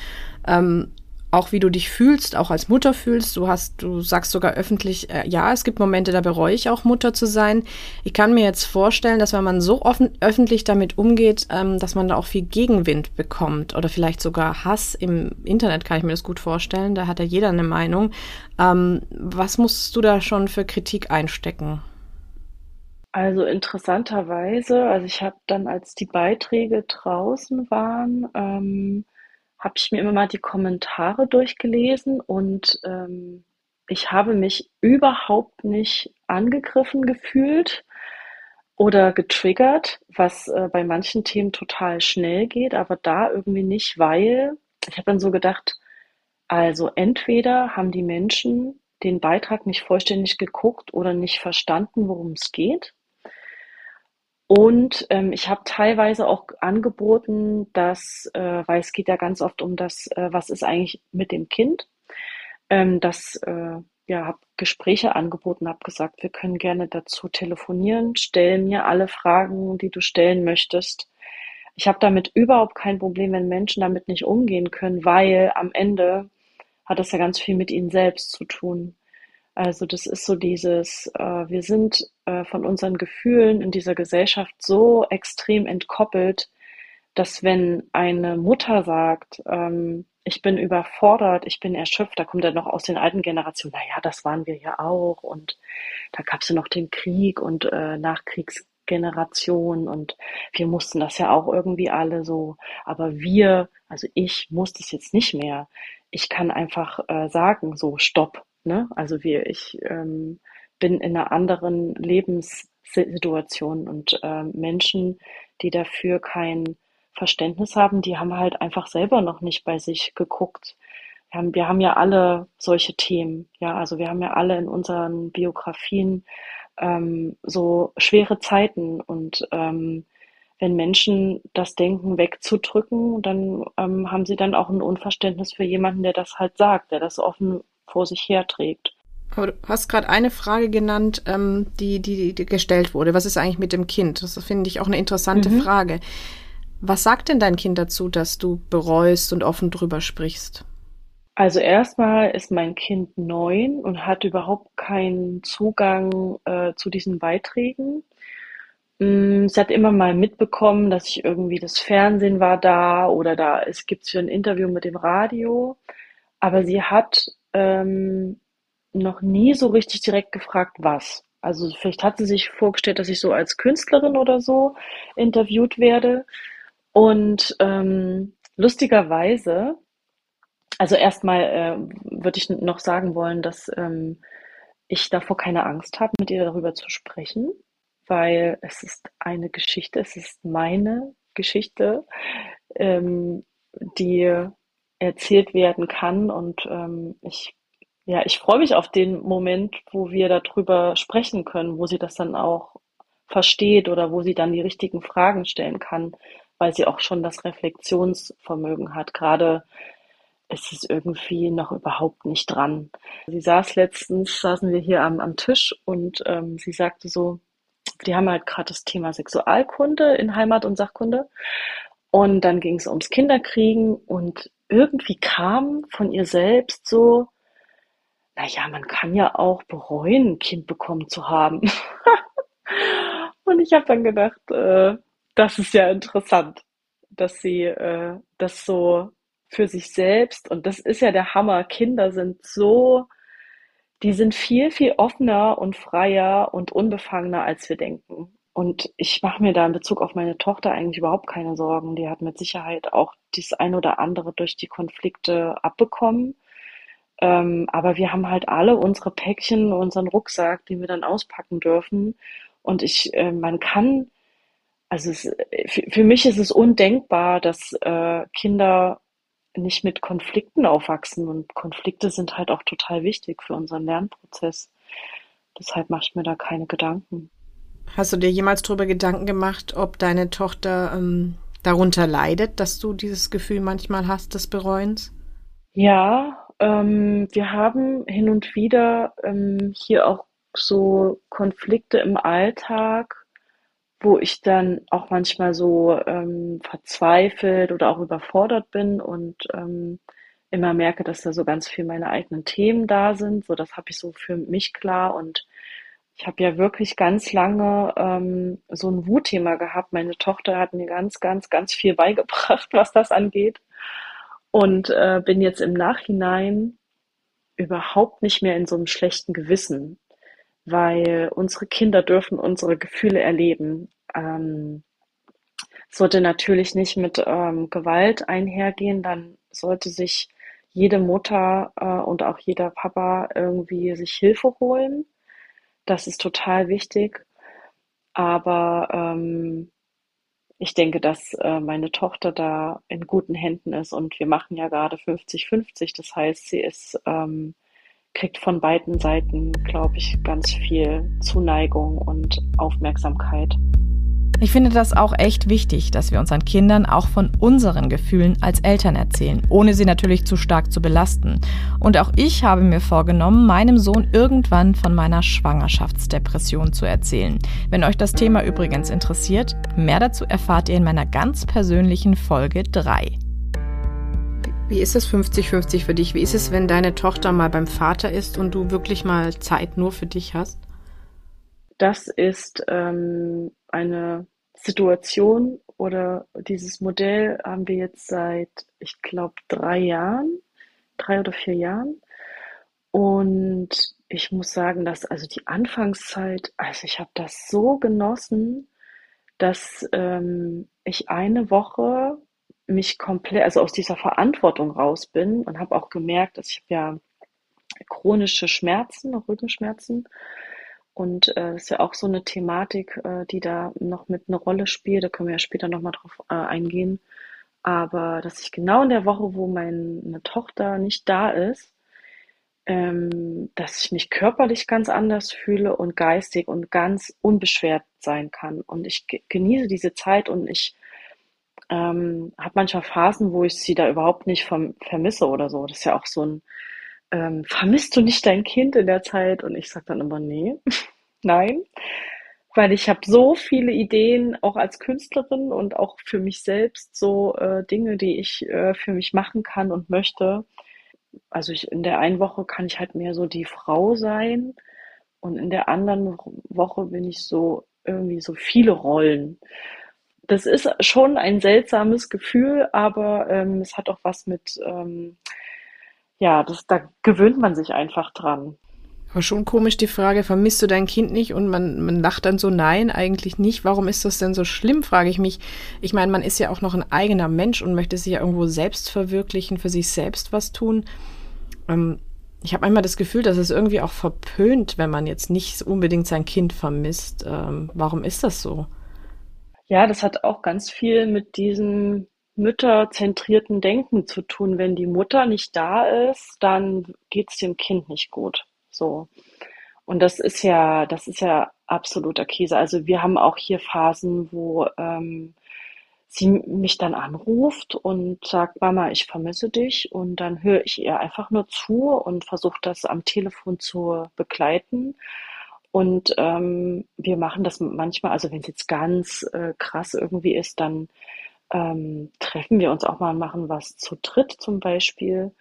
ähm, auch wie du dich fühlst, auch als Mutter fühlst. Du hast, du sagst sogar öffentlich, äh, ja, es gibt Momente, da bereue ich auch Mutter zu sein. Ich kann mir jetzt vorstellen, dass wenn man so offen öffentlich damit umgeht, ähm, dass man da auch viel Gegenwind bekommt oder vielleicht sogar Hass im Internet kann ich mir das gut vorstellen. Da hat ja jeder eine Meinung. Ähm, was musst du da schon für Kritik einstecken? Also interessanterweise, also ich habe dann, als die Beiträge draußen waren, ähm, habe ich mir immer mal die Kommentare durchgelesen und ähm, ich habe mich überhaupt nicht angegriffen gefühlt oder getriggert, was äh, bei manchen Themen total schnell geht, aber da irgendwie nicht, weil ich habe dann so gedacht, also entweder haben die Menschen den Beitrag nicht vollständig geguckt oder nicht verstanden, worum es geht. Und ähm, ich habe teilweise auch angeboten, dass, äh, weil es geht ja ganz oft um das, äh, was ist eigentlich mit dem Kind, ähm, dass äh, ja, habe Gespräche angeboten, habe gesagt, wir können gerne dazu telefonieren, stell mir alle Fragen, die du stellen möchtest. Ich habe damit überhaupt kein Problem, wenn Menschen damit nicht umgehen können, weil am Ende hat das ja ganz viel mit ihnen selbst zu tun. Also das ist so dieses, äh, wir sind äh, von unseren Gefühlen in dieser Gesellschaft so extrem entkoppelt, dass wenn eine Mutter sagt, ähm, ich bin überfordert, ich bin erschöpft, da kommt er noch aus den alten Generationen, naja, das waren wir ja auch und da gab es ja noch den Krieg und äh, Nachkriegsgeneration und wir mussten das ja auch irgendwie alle so, aber wir, also ich muss das jetzt nicht mehr. Ich kann einfach äh, sagen, so, stopp, Ne? Also wir, ich ähm, bin in einer anderen Lebenssituation und äh, Menschen, die dafür kein Verständnis haben, die haben halt einfach selber noch nicht bei sich geguckt. Wir haben, wir haben ja alle solche Themen, ja, also wir haben ja alle in unseren Biografien ähm, so schwere Zeiten und ähm, wenn Menschen das Denken wegzudrücken, dann ähm, haben sie dann auch ein Unverständnis für jemanden, der das halt sagt, der das offen vor sich herträgt. Aber du hast gerade eine Frage genannt, ähm, die, die, die, gestellt wurde. Was ist eigentlich mit dem Kind? Das finde ich auch eine interessante mhm. Frage. Was sagt denn dein Kind dazu, dass du bereust und offen drüber sprichst? Also erstmal ist mein Kind neun und hat überhaupt keinen Zugang äh, zu diesen Beiträgen. Mm, sie hat immer mal mitbekommen, dass ich irgendwie das Fernsehen war da oder da es gibt für ein Interview mit dem Radio. Aber sie hat ähm, noch nie so richtig direkt gefragt, was. Also vielleicht hat sie sich vorgestellt, dass ich so als Künstlerin oder so interviewt werde. Und ähm, lustigerweise, also erstmal äh, würde ich noch sagen wollen, dass ähm, ich davor keine Angst habe, mit ihr darüber zu sprechen, weil es ist eine Geschichte, es ist meine Geschichte, ähm, die erzählt werden kann. Und ähm, ich, ja, ich freue mich auf den Moment, wo wir darüber sprechen können, wo sie das dann auch versteht oder wo sie dann die richtigen Fragen stellen kann, weil sie auch schon das Reflexionsvermögen hat. Gerade ist es irgendwie noch überhaupt nicht dran. Sie saß letztens, saßen wir hier am, am Tisch und ähm, sie sagte so, die haben halt gerade das Thema Sexualkunde in Heimat und Sachkunde. Und dann ging es ums Kinderkriegen und irgendwie kam von ihr selbst so, naja, man kann ja auch bereuen, ein Kind bekommen zu haben. und ich habe dann gedacht, äh, das ist ja interessant, dass sie äh, das so für sich selbst, und das ist ja der Hammer, Kinder sind so, die sind viel, viel offener und freier und unbefangener, als wir denken. Und ich mache mir da in Bezug auf meine Tochter eigentlich überhaupt keine Sorgen. Die hat mit Sicherheit auch dies ein oder andere durch die Konflikte abbekommen. Ähm, aber wir haben halt alle unsere Päckchen, unseren Rucksack, den wir dann auspacken dürfen. Und ich, äh, man kann, also es, für, für, mich ist es undenkbar, dass äh, Kinder nicht mit Konflikten aufwachsen. Und Konflikte sind halt auch total wichtig für unseren Lernprozess. Deshalb mache ich mir da keine Gedanken. Hast du dir jemals darüber Gedanken gemacht, ob deine Tochter ähm, darunter leidet, dass du dieses Gefühl manchmal hast des Bereuens? Ja, ähm, wir haben hin und wieder ähm, hier auch so Konflikte im Alltag, wo ich dann auch manchmal so ähm, verzweifelt oder auch überfordert bin und ähm, immer merke, dass da so ganz viel meine eigenen Themen da sind. So, das habe ich so für mich klar und ich habe ja wirklich ganz lange ähm, so ein Wutthema gehabt. Meine Tochter hat mir ganz, ganz, ganz viel beigebracht, was das angeht. Und äh, bin jetzt im Nachhinein überhaupt nicht mehr in so einem schlechten Gewissen, weil unsere Kinder dürfen unsere Gefühle erleben. Ähm, sollte natürlich nicht mit ähm, Gewalt einhergehen, dann sollte sich jede Mutter äh, und auch jeder Papa irgendwie sich Hilfe holen das ist total wichtig. Aber ähm, ich denke, dass äh, meine Tochter da in guten Händen ist und wir machen ja gerade 50-50. Das heißt, sie ist, ähm, kriegt von beiden Seiten, glaube ich, ganz viel Zuneigung und Aufmerksamkeit. Ich finde das auch echt wichtig, dass wir unseren Kindern auch von unseren Gefühlen als Eltern erzählen, ohne sie natürlich zu stark zu belasten. Und auch ich habe mir vorgenommen, meinem Sohn irgendwann von meiner Schwangerschaftsdepression zu erzählen. Wenn euch das Thema übrigens interessiert, mehr dazu erfahrt ihr in meiner ganz persönlichen Folge 3. Wie ist es 50-50 für dich? Wie ist es, wenn deine Tochter mal beim Vater ist und du wirklich mal Zeit nur für dich hast? Das ist ähm, eine Situation oder dieses Modell haben wir jetzt seit, ich glaube, drei Jahren, drei oder vier Jahren. Und ich muss sagen, dass also die Anfangszeit, also ich habe das so genossen, dass ähm, ich eine Woche mich komplett, also aus dieser Verantwortung raus bin und habe auch gemerkt, dass ich ja chronische Schmerzen, Rückenschmerzen und äh, ist ja auch so eine Thematik, äh, die da noch mit eine Rolle spielt. Da können wir ja später nochmal drauf äh, eingehen. Aber dass ich genau in der Woche, wo meine Tochter nicht da ist, ähm, dass ich mich körperlich ganz anders fühle und geistig und ganz unbeschwert sein kann. Und ich genieße diese Zeit und ich ähm, habe manchmal Phasen, wo ich sie da überhaupt nicht verm vermisse oder so. Das ist ja auch so ein ähm, vermisst du nicht dein Kind in der Zeit? Und ich sage dann immer, nee, nein, weil ich habe so viele Ideen, auch als Künstlerin und auch für mich selbst, so äh, Dinge, die ich äh, für mich machen kann und möchte. Also ich, in der einen Woche kann ich halt mehr so die Frau sein und in der anderen Woche bin ich so irgendwie so viele Rollen. Das ist schon ein seltsames Gefühl, aber ähm, es hat auch was mit ähm, ja, das, da gewöhnt man sich einfach dran. Aber schon komisch die Frage, vermisst du dein Kind nicht? Und man, man lacht dann so, nein, eigentlich nicht. Warum ist das denn so schlimm, frage ich mich. Ich meine, man ist ja auch noch ein eigener Mensch und möchte sich ja irgendwo selbst verwirklichen, für sich selbst was tun. Ähm, ich habe einmal das Gefühl, dass es irgendwie auch verpönt, wenn man jetzt nicht unbedingt sein Kind vermisst. Ähm, warum ist das so? Ja, das hat auch ganz viel mit diesem mütterzentrierten Denken zu tun. Wenn die Mutter nicht da ist, dann geht es dem Kind nicht gut. So. Und das ist ja, das ist ja absoluter Käse. Also wir haben auch hier Phasen, wo ähm, sie mich dann anruft und sagt, Mama, ich vermisse dich. Und dann höre ich ihr einfach nur zu und versuche das am Telefon zu begleiten. Und ähm, wir machen das manchmal, also wenn es jetzt ganz äh, krass irgendwie ist, dann ähm, treffen wir uns auch mal und machen was zu dritt zum Beispiel.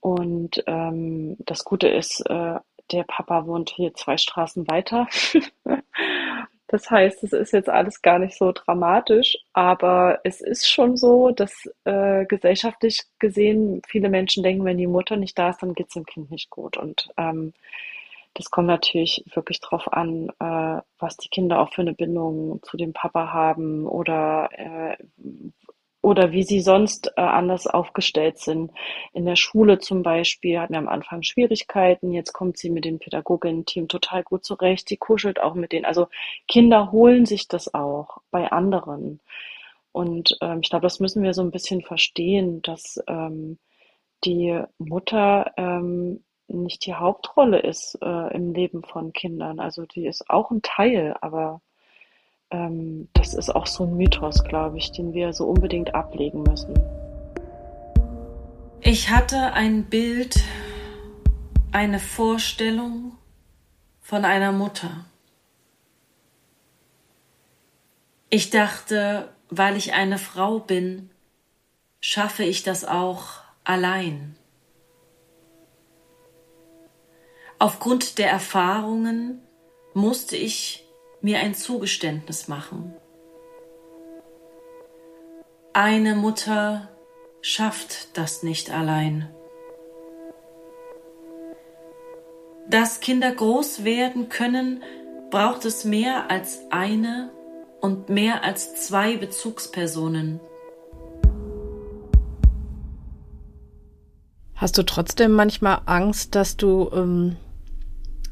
Und ähm, das Gute ist, äh, der Papa wohnt hier zwei Straßen weiter. das heißt, es ist jetzt alles gar nicht so dramatisch, aber es ist schon so, dass äh, gesellschaftlich gesehen viele Menschen denken, wenn die Mutter nicht da ist, dann geht es dem Kind nicht gut. Und ähm, das kommt natürlich wirklich drauf an, äh, was die Kinder auch für eine Bindung zu dem Papa haben oder äh, oder wie sie sonst äh, anders aufgestellt sind. In der Schule zum Beispiel hatten wir am Anfang Schwierigkeiten, jetzt kommt sie mit dem Pädagoginnen-Team total gut zurecht, sie kuschelt auch mit denen. Also Kinder holen sich das auch bei anderen. Und ähm, ich glaube, das müssen wir so ein bisschen verstehen, dass ähm, die Mutter ähm, nicht die Hauptrolle ist äh, im Leben von Kindern. Also die ist auch ein Teil, aber ähm, das ist auch so ein Mythos, glaube ich, den wir so unbedingt ablegen müssen. Ich hatte ein Bild, eine Vorstellung von einer Mutter. Ich dachte, weil ich eine Frau bin, schaffe ich das auch allein. Aufgrund der Erfahrungen musste ich mir ein Zugeständnis machen. Eine Mutter schafft das nicht allein. Dass Kinder groß werden können, braucht es mehr als eine und mehr als zwei Bezugspersonen. Hast du trotzdem manchmal Angst, dass du ähm,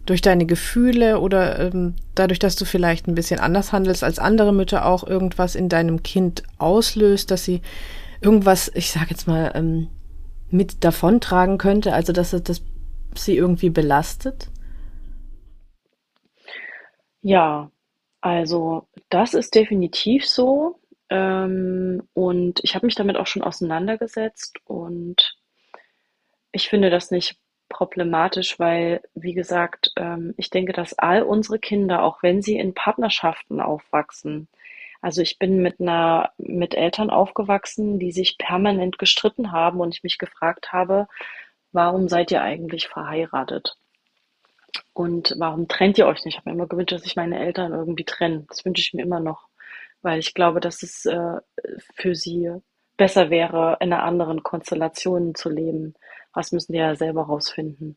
durch deine Gefühle oder ähm, dadurch, dass du vielleicht ein bisschen anders handelst als andere Mütter, auch irgendwas in deinem Kind auslöst, dass sie irgendwas, ich sag jetzt mal, ähm, mit davontragen könnte, also dass das sie irgendwie belastet? Ja, also das ist definitiv so. Ähm, und ich habe mich damit auch schon auseinandergesetzt und ich finde das nicht problematisch, weil, wie gesagt, ähm, ich denke, dass all unsere Kinder, auch wenn sie in Partnerschaften aufwachsen, also ich bin mit einer, mit Eltern aufgewachsen, die sich permanent gestritten haben und ich mich gefragt habe, warum seid ihr eigentlich verheiratet? Und warum trennt ihr euch nicht? Ich habe mir immer gewünscht, dass sich meine Eltern irgendwie trennen. Das wünsche ich mir immer noch, weil ich glaube, dass es äh, für sie besser wäre, in einer anderen Konstellation zu leben. Was müssen die ja selber rausfinden.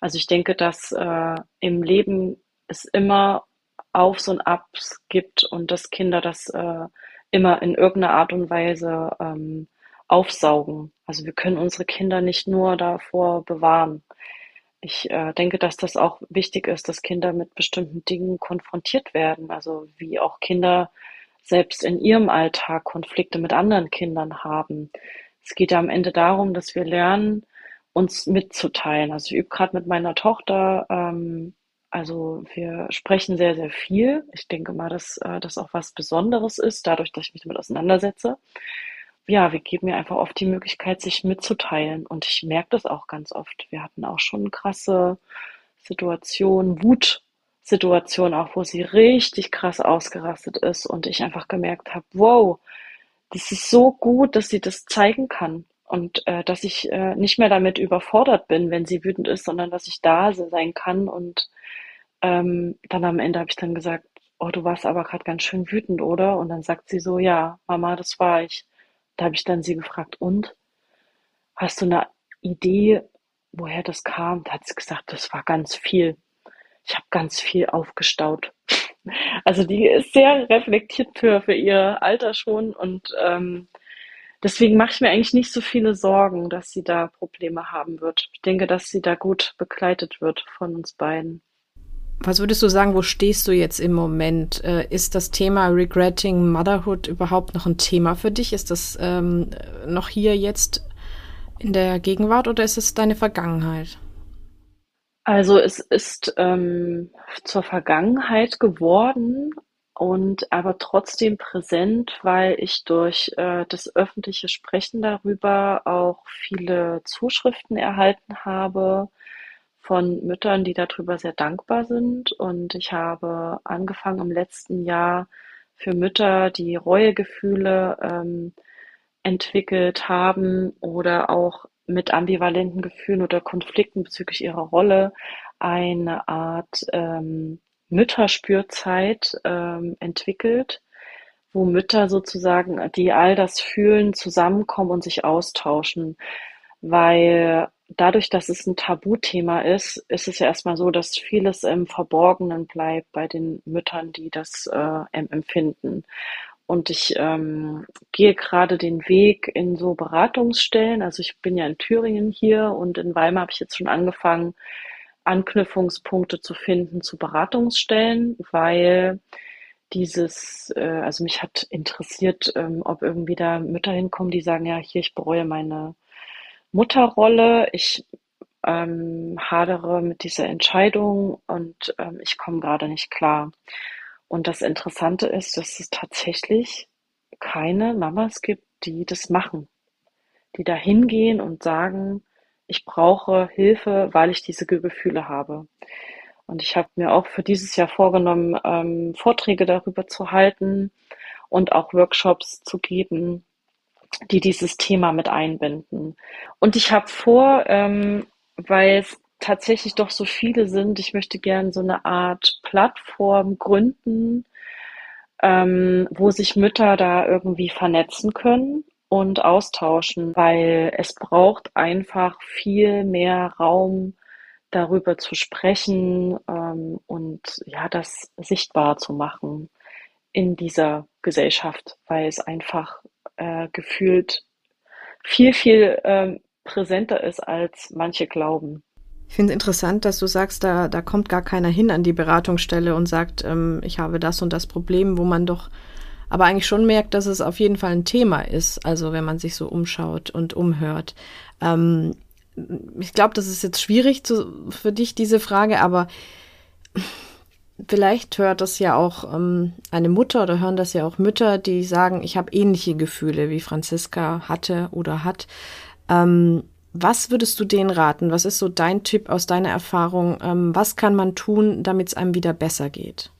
Also ich denke, dass äh, im Leben es immer Aufs und Abs gibt und dass Kinder das äh, immer in irgendeiner Art und Weise ähm, aufsaugen. Also wir können unsere Kinder nicht nur davor bewahren. Ich äh, denke, dass das auch wichtig ist, dass Kinder mit bestimmten Dingen konfrontiert werden. Also wie auch Kinder selbst in ihrem Alltag Konflikte mit anderen Kindern haben. Es geht ja am Ende darum, dass wir lernen, uns mitzuteilen. Also ich übe gerade mit meiner Tochter, ähm, also wir sprechen sehr, sehr viel. Ich denke mal, dass äh, das auch was Besonderes ist, dadurch, dass ich mich damit auseinandersetze. Ja, wir geben mir einfach oft die Möglichkeit, sich mitzuteilen. Und ich merke das auch ganz oft. Wir hatten auch schon krasse Situationen, Wutsituationen auch, wo sie richtig krass ausgerastet ist und ich einfach gemerkt habe, wow, das ist so gut, dass sie das zeigen kann und äh, dass ich äh, nicht mehr damit überfordert bin, wenn sie wütend ist, sondern dass ich da sein kann. Und ähm, dann am Ende habe ich dann gesagt, oh, du warst aber gerade ganz schön wütend, oder? Und dann sagt sie so, ja, Mama, das war ich. Da habe ich dann sie gefragt, und? Hast du eine Idee, woher das kam? Da hat sie gesagt, das war ganz viel. Ich habe ganz viel aufgestaut. Also die ist sehr reflektiert für, für ihr Alter schon und ähm, Deswegen mache ich mir eigentlich nicht so viele Sorgen, dass sie da Probleme haben wird. Ich denke, dass sie da gut begleitet wird von uns beiden. Was würdest du sagen, wo stehst du jetzt im Moment? Äh, ist das Thema Regretting Motherhood überhaupt noch ein Thema für dich? Ist das ähm, noch hier jetzt in der Gegenwart oder ist es deine Vergangenheit? Also es ist ähm, zur Vergangenheit geworden und aber trotzdem präsent, weil ich durch äh, das öffentliche Sprechen darüber auch viele Zuschriften erhalten habe von Müttern, die darüber sehr dankbar sind. Und ich habe angefangen im letzten Jahr für Mütter, die Reuegefühle ähm, entwickelt haben oder auch mit ambivalenten Gefühlen oder Konflikten bezüglich ihrer Rolle eine Art ähm, Mütterspürzeit ähm, entwickelt, wo Mütter sozusagen, die all das fühlen, zusammenkommen und sich austauschen. Weil dadurch, dass es ein Tabuthema ist, ist es ja erstmal so, dass vieles im Verborgenen bleibt bei den Müttern, die das äh, empfinden. Und ich ähm, gehe gerade den Weg in so Beratungsstellen. Also ich bin ja in Thüringen hier und in Weimar habe ich jetzt schon angefangen, Anknüpfungspunkte zu finden zu Beratungsstellen, weil dieses, äh, also mich hat interessiert, ähm, ob irgendwie da Mütter hinkommen, die sagen, ja, hier, ich bereue meine Mutterrolle, ich ähm, hadere mit dieser Entscheidung und ähm, ich komme gerade nicht klar. Und das Interessante ist, dass es tatsächlich keine Mamas gibt, die das machen, die da hingehen und sagen, ich brauche Hilfe, weil ich diese Gefühle habe. Und ich habe mir auch für dieses Jahr vorgenommen, ähm, Vorträge darüber zu halten und auch Workshops zu geben, die dieses Thema mit einbinden. Und ich habe vor, ähm, weil es tatsächlich doch so viele sind. Ich möchte gerne so eine Art Plattform gründen, ähm, wo sich Mütter da irgendwie vernetzen können und austauschen, weil es braucht einfach viel mehr Raum, darüber zu sprechen ähm, und ja, das sichtbar zu machen in dieser Gesellschaft, weil es einfach äh, gefühlt viel, viel äh, präsenter ist, als manche glauben. Ich finde es interessant, dass du sagst, da, da kommt gar keiner hin an die Beratungsstelle und sagt, ähm, ich habe das und das Problem, wo man doch aber eigentlich schon merkt, dass es auf jeden Fall ein Thema ist, also wenn man sich so umschaut und umhört. Ähm, ich glaube, das ist jetzt schwierig zu, für dich, diese Frage, aber vielleicht hört das ja auch ähm, eine Mutter oder hören das ja auch Mütter, die sagen, ich habe ähnliche Gefühle, wie Franziska hatte oder hat. Ähm, was würdest du denen raten? Was ist so dein Tipp aus deiner Erfahrung? Ähm, was kann man tun, damit es einem wieder besser geht?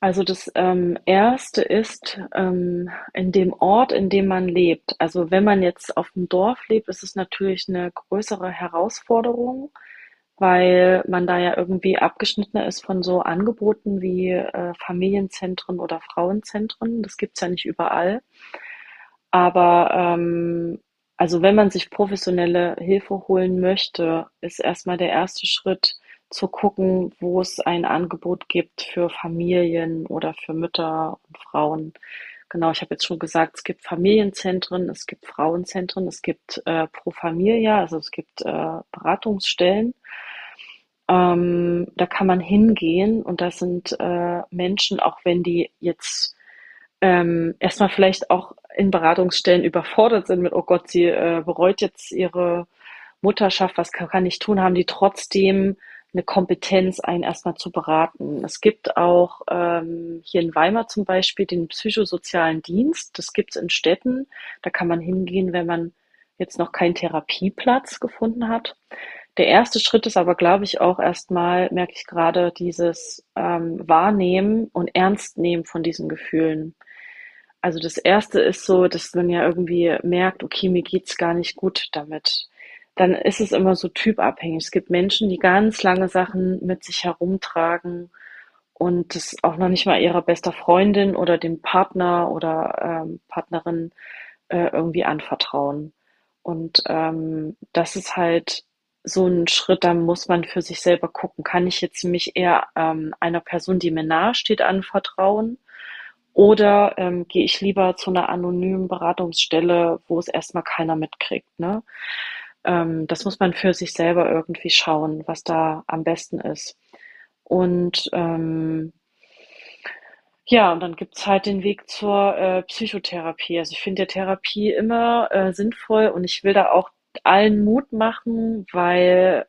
Also das ähm, Erste ist ähm, in dem Ort, in dem man lebt. Also wenn man jetzt auf dem Dorf lebt, ist es natürlich eine größere Herausforderung, weil man da ja irgendwie abgeschnittener ist von so Angeboten wie äh, Familienzentren oder Frauenzentren. Das gibt's ja nicht überall. Aber ähm, also wenn man sich professionelle Hilfe holen möchte, ist erstmal der erste Schritt zu gucken, wo es ein Angebot gibt für Familien oder für Mütter und Frauen. Genau, ich habe jetzt schon gesagt, es gibt Familienzentren, es gibt Frauenzentren, es gibt äh, Pro Familia, also es gibt äh, Beratungsstellen. Ähm, da kann man hingehen und da sind äh, Menschen, auch wenn die jetzt ähm, erstmal vielleicht auch in Beratungsstellen überfordert sind mit, oh Gott, sie äh, bereut jetzt ihre Mutterschaft, was kann, kann ich tun, haben die trotzdem eine Kompetenz, einen erstmal zu beraten. Es gibt auch ähm, hier in Weimar zum Beispiel den psychosozialen Dienst. Das gibt's in Städten. Da kann man hingehen, wenn man jetzt noch keinen Therapieplatz gefunden hat. Der erste Schritt ist aber, glaube ich, auch erstmal, merke ich gerade, dieses ähm, Wahrnehmen und Ernstnehmen von diesen Gefühlen. Also das erste ist so, dass man ja irgendwie merkt, okay, mir geht's gar nicht gut damit. Dann ist es immer so typabhängig. Es gibt Menschen, die ganz lange Sachen mit sich herumtragen und das auch noch nicht mal ihrer bester Freundin oder dem Partner oder ähm, Partnerin äh, irgendwie anvertrauen. Und ähm, das ist halt so ein Schritt, da muss man für sich selber gucken, kann ich jetzt mich eher ähm, einer Person, die mir nahe steht, anvertrauen? Oder ähm, gehe ich lieber zu einer anonymen Beratungsstelle, wo es erstmal keiner mitkriegt? Ne? Ähm, das muss man für sich selber irgendwie schauen, was da am besten ist. Und ähm, ja, und dann gibt's halt den Weg zur äh, Psychotherapie. Also ich finde Therapie immer äh, sinnvoll und ich will da auch allen Mut machen, weil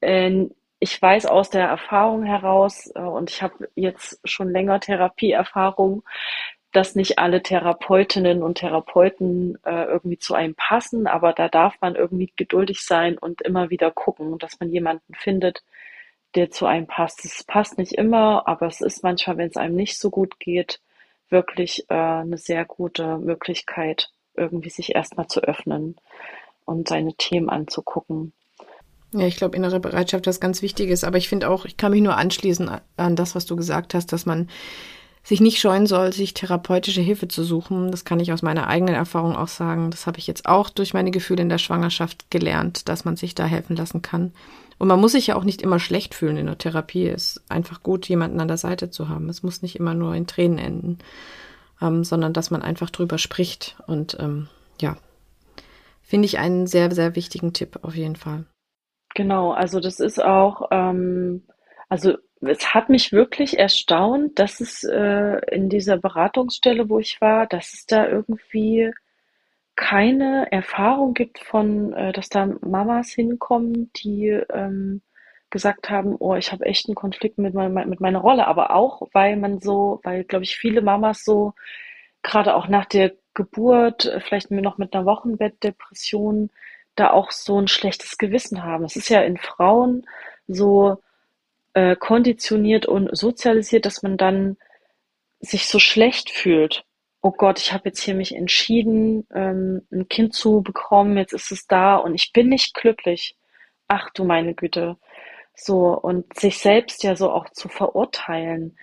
äh, ich weiß aus der Erfahrung heraus, äh, und ich habe jetzt schon länger Therapieerfahrung, dass nicht alle Therapeutinnen und Therapeuten äh, irgendwie zu einem passen, aber da darf man irgendwie geduldig sein und immer wieder gucken, dass man jemanden findet, der zu einem passt. Es passt nicht immer, aber es ist manchmal, wenn es einem nicht so gut geht, wirklich äh, eine sehr gute Möglichkeit, irgendwie sich erstmal zu öffnen und seine Themen anzugucken. Ja, ich glaube, innere Bereitschaft ist ganz Wichtiges, aber ich finde auch, ich kann mich nur anschließen an das, was du gesagt hast, dass man sich nicht scheuen soll, sich therapeutische Hilfe zu suchen. Das kann ich aus meiner eigenen Erfahrung auch sagen. Das habe ich jetzt auch durch meine Gefühle in der Schwangerschaft gelernt, dass man sich da helfen lassen kann. Und man muss sich ja auch nicht immer schlecht fühlen in der Therapie. Es ist einfach gut, jemanden an der Seite zu haben. Es muss nicht immer nur in Tränen enden, ähm, sondern dass man einfach drüber spricht. Und ähm, ja, finde ich einen sehr, sehr wichtigen Tipp auf jeden Fall. Genau, also das ist auch, ähm, also es hat mich wirklich erstaunt, dass es äh, in dieser Beratungsstelle, wo ich war, dass es da irgendwie keine Erfahrung gibt von, äh, dass da Mamas hinkommen, die ähm, gesagt haben, oh, ich habe echt einen Konflikt mit, mein, mit meiner Rolle, aber auch, weil man so, weil, glaube ich, viele Mamas so, gerade auch nach der Geburt, äh, vielleicht noch mit einer Wochenbettdepression, da auch so ein schlechtes Gewissen haben. Es ist ja in Frauen so äh, konditioniert und sozialisiert, dass man dann sich so schlecht fühlt. Oh Gott, ich habe jetzt hier mich entschieden, ähm, ein Kind zu bekommen, jetzt ist es da und ich bin nicht glücklich. Ach du meine Güte. So, und sich selbst ja so auch zu verurteilen.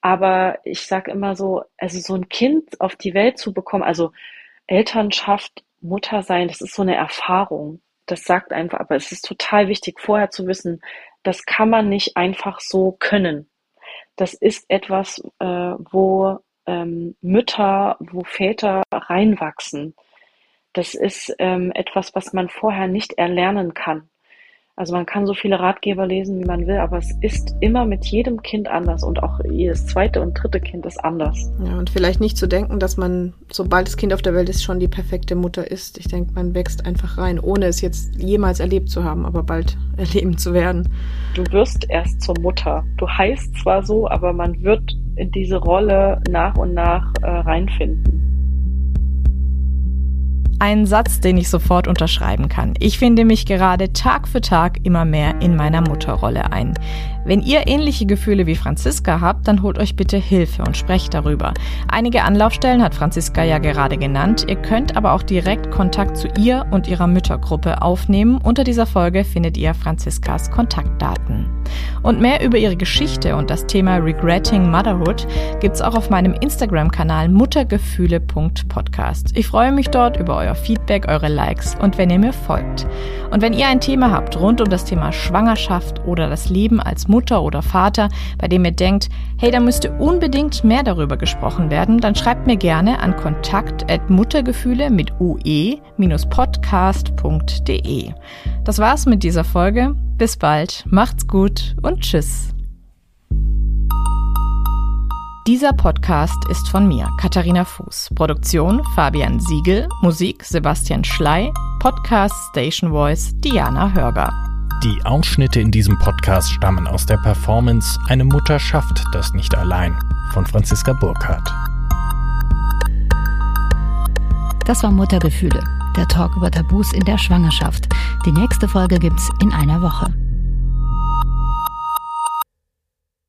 Aber ich sage immer so, also so ein Kind auf die Welt zu bekommen, also Elternschaft, Muttersein, das ist so eine Erfahrung. Das sagt einfach, aber es ist total wichtig, vorher zu wissen, das kann man nicht einfach so können. Das ist etwas, äh, wo ähm, Mütter, wo Väter reinwachsen. Das ist ähm, etwas, was man vorher nicht erlernen kann. Also man kann so viele Ratgeber lesen, wie man will, aber es ist immer mit jedem Kind anders und auch jedes zweite und dritte Kind ist anders. Ja, und vielleicht nicht zu denken, dass man, sobald das Kind auf der Welt ist, schon die perfekte Mutter ist. Ich denke, man wächst einfach rein, ohne es jetzt jemals erlebt zu haben, aber bald erleben zu werden. Du wirst erst zur Mutter. Du heißt zwar so, aber man wird in diese Rolle nach und nach äh, reinfinden. Ein Satz, den ich sofort unterschreiben kann. Ich finde mich gerade Tag für Tag immer mehr in meiner Mutterrolle ein. Wenn ihr ähnliche Gefühle wie Franziska habt, dann holt euch bitte Hilfe und sprecht darüber. Einige Anlaufstellen hat Franziska ja gerade genannt. Ihr könnt aber auch direkt Kontakt zu ihr und ihrer Müttergruppe aufnehmen. Unter dieser Folge findet ihr Franziskas Kontaktdaten. Und mehr über ihre Geschichte und das Thema Regretting Motherhood gibt's auch auf meinem Instagram-Kanal muttergefühle.podcast. Ich freue mich dort über euer Feedback, eure Likes und wenn ihr mir folgt. Und wenn ihr ein Thema habt rund um das Thema Schwangerschaft oder das Leben als Mutter oder Vater, bei dem ihr denkt, hey, da müsste unbedingt mehr darüber gesprochen werden, dann schreibt mir gerne an kontakt@muttergefühle mit ue-podcast.de. Das war's mit dieser Folge. Bis bald, macht's gut und tschüss. Dieser Podcast ist von mir, Katharina Fuß. Produktion Fabian Siegel, Musik Sebastian Schley, Podcast Station Voice Diana Hörger. Die Ausschnitte in diesem Podcast stammen aus der Performance Eine Mutter schafft das nicht allein von Franziska Burkhardt. Das war Muttergefühle, der Talk über Tabus in der Schwangerschaft. Die nächste Folge gibt's in einer Woche.